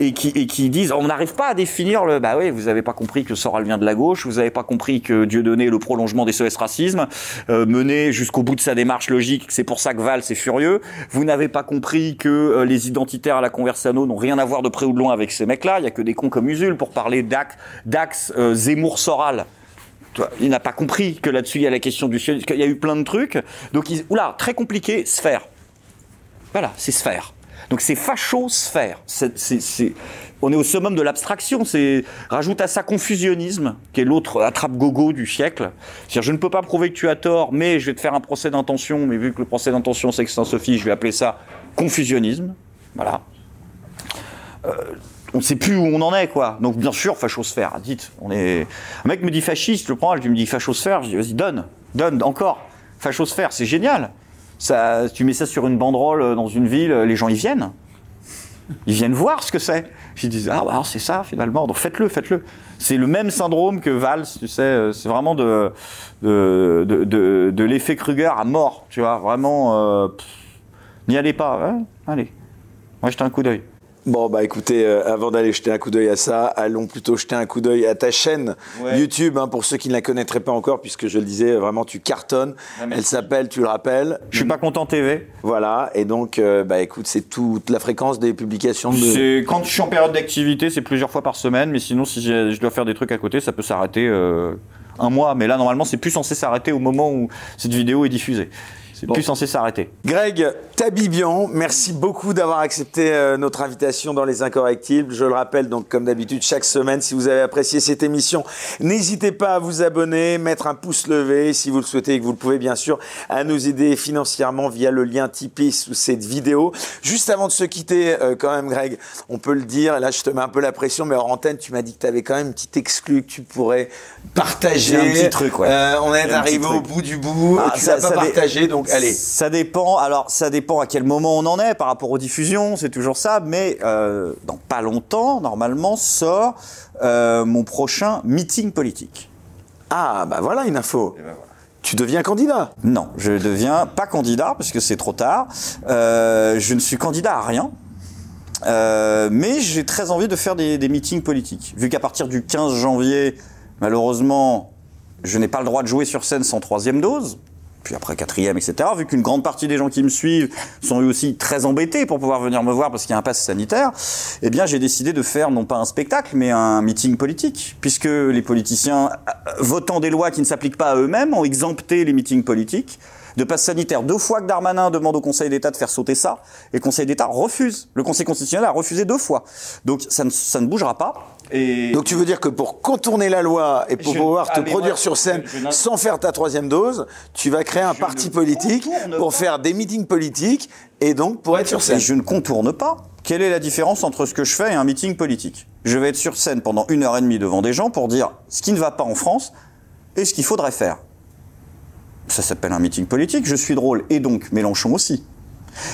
et qui, et qui disent on n'arrive pas à définir le bah oui vous avez pas compris que Soral vient de la gauche vous avez pas compris que Dieu donnait le prolongement des SOS racisme euh, mené jusqu'au bout de sa démarche logique c'est pour ça que Val c'est furieux. Vous n'avez pas compris que euh, les identitaires à la Conversano n'ont rien à voir de près ou de loin avec ces mecs là il y a que des cons comme Usul pour parler d'Axe d'Axe Zemmour Soral il n'a pas compris que là-dessus il y a la question du ciel, qu'il y a eu plein de trucs. Donc, il, oula, très compliqué, sphère. Voilà, c'est sphère. Donc c'est facho-sphère. on est au summum de l'abstraction. C'est rajoute à ça confusionnisme, qui est l'autre attrape-gogo du siècle. cest je ne peux pas prouver que tu as tort, mais je vais te faire un procès d'intention. Mais vu que le procès d'intention c'est que Saint-Sophie, je vais appeler ça confusionnisme. Voilà. Euh, on ne sait plus où on en est, quoi. Donc, bien sûr, fachosphère, dites. On est... Un mec me dit fasciste, je le prends, je me dis fachosphère, je dis vas-y, donne, donne, encore. Fachosphère, c'est génial. Ça, tu mets ça sur une banderole euh, dans une ville, les gens y viennent. Ils viennent voir ce que c'est. Je dis, ah, bah, c'est ça, finalement. Donc, faites-le, faites-le. C'est le même syndrome que Valls, tu sais. Euh, c'est vraiment de, de, de, l'effet Kruger à mort, tu vois. Vraiment, euh, n'y allez pas. allez. Moi, jetez un coup d'œil. Bon, bah écoutez, euh, avant d'aller jeter un coup d'œil à ça, allons plutôt jeter un coup d'œil à ta chaîne YouTube, hein, pour ceux qui ne la connaîtraient pas encore, puisque je le disais, vraiment tu cartonnes. Ah, Elle s'appelle, tu le rappelles Je suis pas content TV. Voilà, et donc, euh, bah écoute, c'est toute la fréquence des publications. De... Quand je suis en période d'activité, c'est plusieurs fois par semaine, mais sinon, si je dois faire des trucs à côté, ça peut s'arrêter euh, un mois. Mais là, normalement, c'est plus censé s'arrêter au moment où cette vidéo est diffusée. C'est plus censé s'arrêter. Greg Tabibian, merci beaucoup d'avoir accepté euh, notre invitation dans Les Incorrectibles. Je le rappelle, donc, comme d'habitude, chaque semaine, si vous avez apprécié cette émission, n'hésitez pas à vous abonner, mettre un pouce levé si vous le souhaitez et que vous le pouvez, bien sûr, à nous aider financièrement via le lien Tipeee sous cette vidéo. Juste avant de se quitter, euh, quand même, Greg, on peut le dire, là, je te mets un peu la pression, mais en antenne, tu m'as dit que tu avais quand même une petite exclu que tu pourrais partager. Un petit truc, ouais. Euh, on est arrivé au bout du bout, ah, tu ça, pas partagé, donc ça dépend. Alors, ça dépend à quel moment on en est par rapport aux diffusions, c'est toujours ça. Mais euh, dans pas longtemps, normalement, sort euh, mon prochain meeting politique. Ah, bah voilà une info. Ben tu deviens candidat Non, je deviens pas candidat parce que c'est trop tard. Euh, je ne suis candidat à rien. mais j'ai très envie de faire des, des meetings politiques. Vu qu'à partir du 15 janvier, malheureusement, je n'ai pas le droit de jouer sur scène sans troisième dose puis après quatrième, etc. Vu qu'une grande partie des gens qui me suivent sont eux aussi très embêtés pour pouvoir venir me voir parce qu'il y a un pass sanitaire, eh bien j'ai décidé de faire non pas un spectacle, mais un meeting politique, puisque les politiciens euh, votant des lois qui ne s'appliquent pas à eux-mêmes ont exempté les meetings politiques de passe sanitaire. Deux fois que Darmanin demande au Conseil d'État de faire sauter ça, et le Conseil d'État refuse. Le Conseil constitutionnel a refusé deux fois. Donc ça ne, ça ne bougera pas. Et... Donc tu veux dire que pour contourner la loi et pour pouvoir te produire sur scène sans faire ta troisième dose, tu vas créer un parti politique pour faire des meetings politiques et donc pour être sur scène. je ne contourne pas. Quelle est la différence entre ce que je fais et un meeting politique? Je vais être sur scène pendant une heure et demie devant des gens pour dire ce qui ne va pas en France et ce qu'il faudrait faire ça s'appelle un meeting politique, je suis drôle, et donc Mélenchon aussi.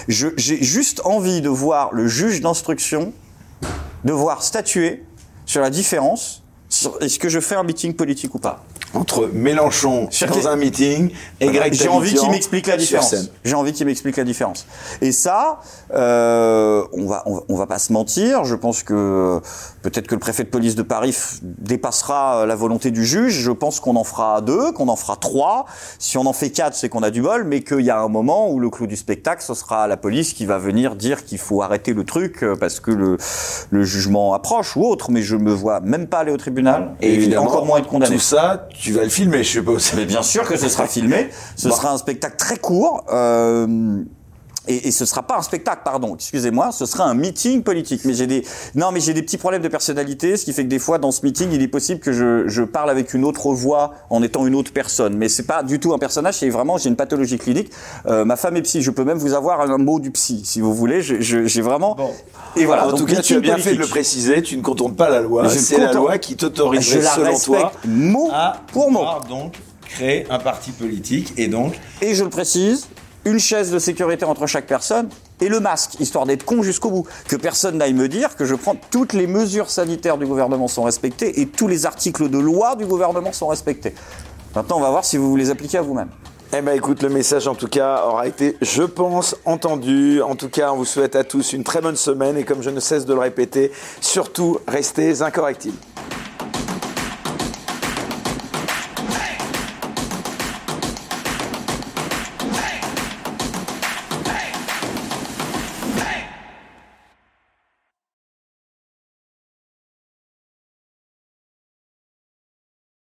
J'ai juste envie de voir le juge d'instruction devoir statuer sur la différence, est-ce que je fais un meeting politique ou pas entre Mélenchon dans un meeting et Greg J'ai envie qu'il m'explique la différence. J'ai envie qu'il m'explique la différence. Et ça, euh, on va on, va pas se mentir. Je pense que peut-être que le préfet de police de Paris dépassera la volonté du juge. Je pense qu'on en fera deux, qu'on en fera trois. Si on en fait quatre, c'est qu'on a du bol, mais qu'il y a un moment où le clou du spectacle, ce sera la police qui va venir dire qu'il faut arrêter le truc euh, parce que le, le jugement approche ou autre. Mais je me vois même pas aller au tribunal et, évidemment encore moins être condamné. Tout ça, tu vas le filmer, je suppose. Mais bien sûr que ce sera filmé. Ce sera un spectacle très court. Euh, et, et ce sera pas un spectacle, pardon, excusez-moi, ce sera un meeting politique. Mais j'ai des, non, mais j'ai des petits problèmes de personnalité, ce qui fait que des fois, dans ce meeting, il est possible que je, je parle avec une autre voix en étant une autre personne. Mais c'est pas du tout un personnage, c'est vraiment, j'ai une pathologie clinique. Euh, ma femme est psy, je peux même vous avoir un mot du psy, si vous voulez. J'ai vraiment. Et voilà. en donc tout cas, tu as bien fait de le politique. préciser. Tu ne contournes pas la loi. C'est la loi qui la selon toi. mot À pour mot. donc créer un parti politique et donc Et je le précise, une chaise de sécurité entre chaque personne et le masque, histoire d'être con jusqu'au bout. Que personne n'aille me dire que je prends toutes les mesures sanitaires du gouvernement sont respectées et tous les articles de loi du gouvernement sont respectés. Maintenant, on va voir si vous les appliquez à vous-même. Eh ben écoute, le message en tout cas aura été, je pense, entendu. En tout cas, on vous souhaite à tous une très bonne semaine et comme je ne cesse de le répéter, surtout restez incorrectibles.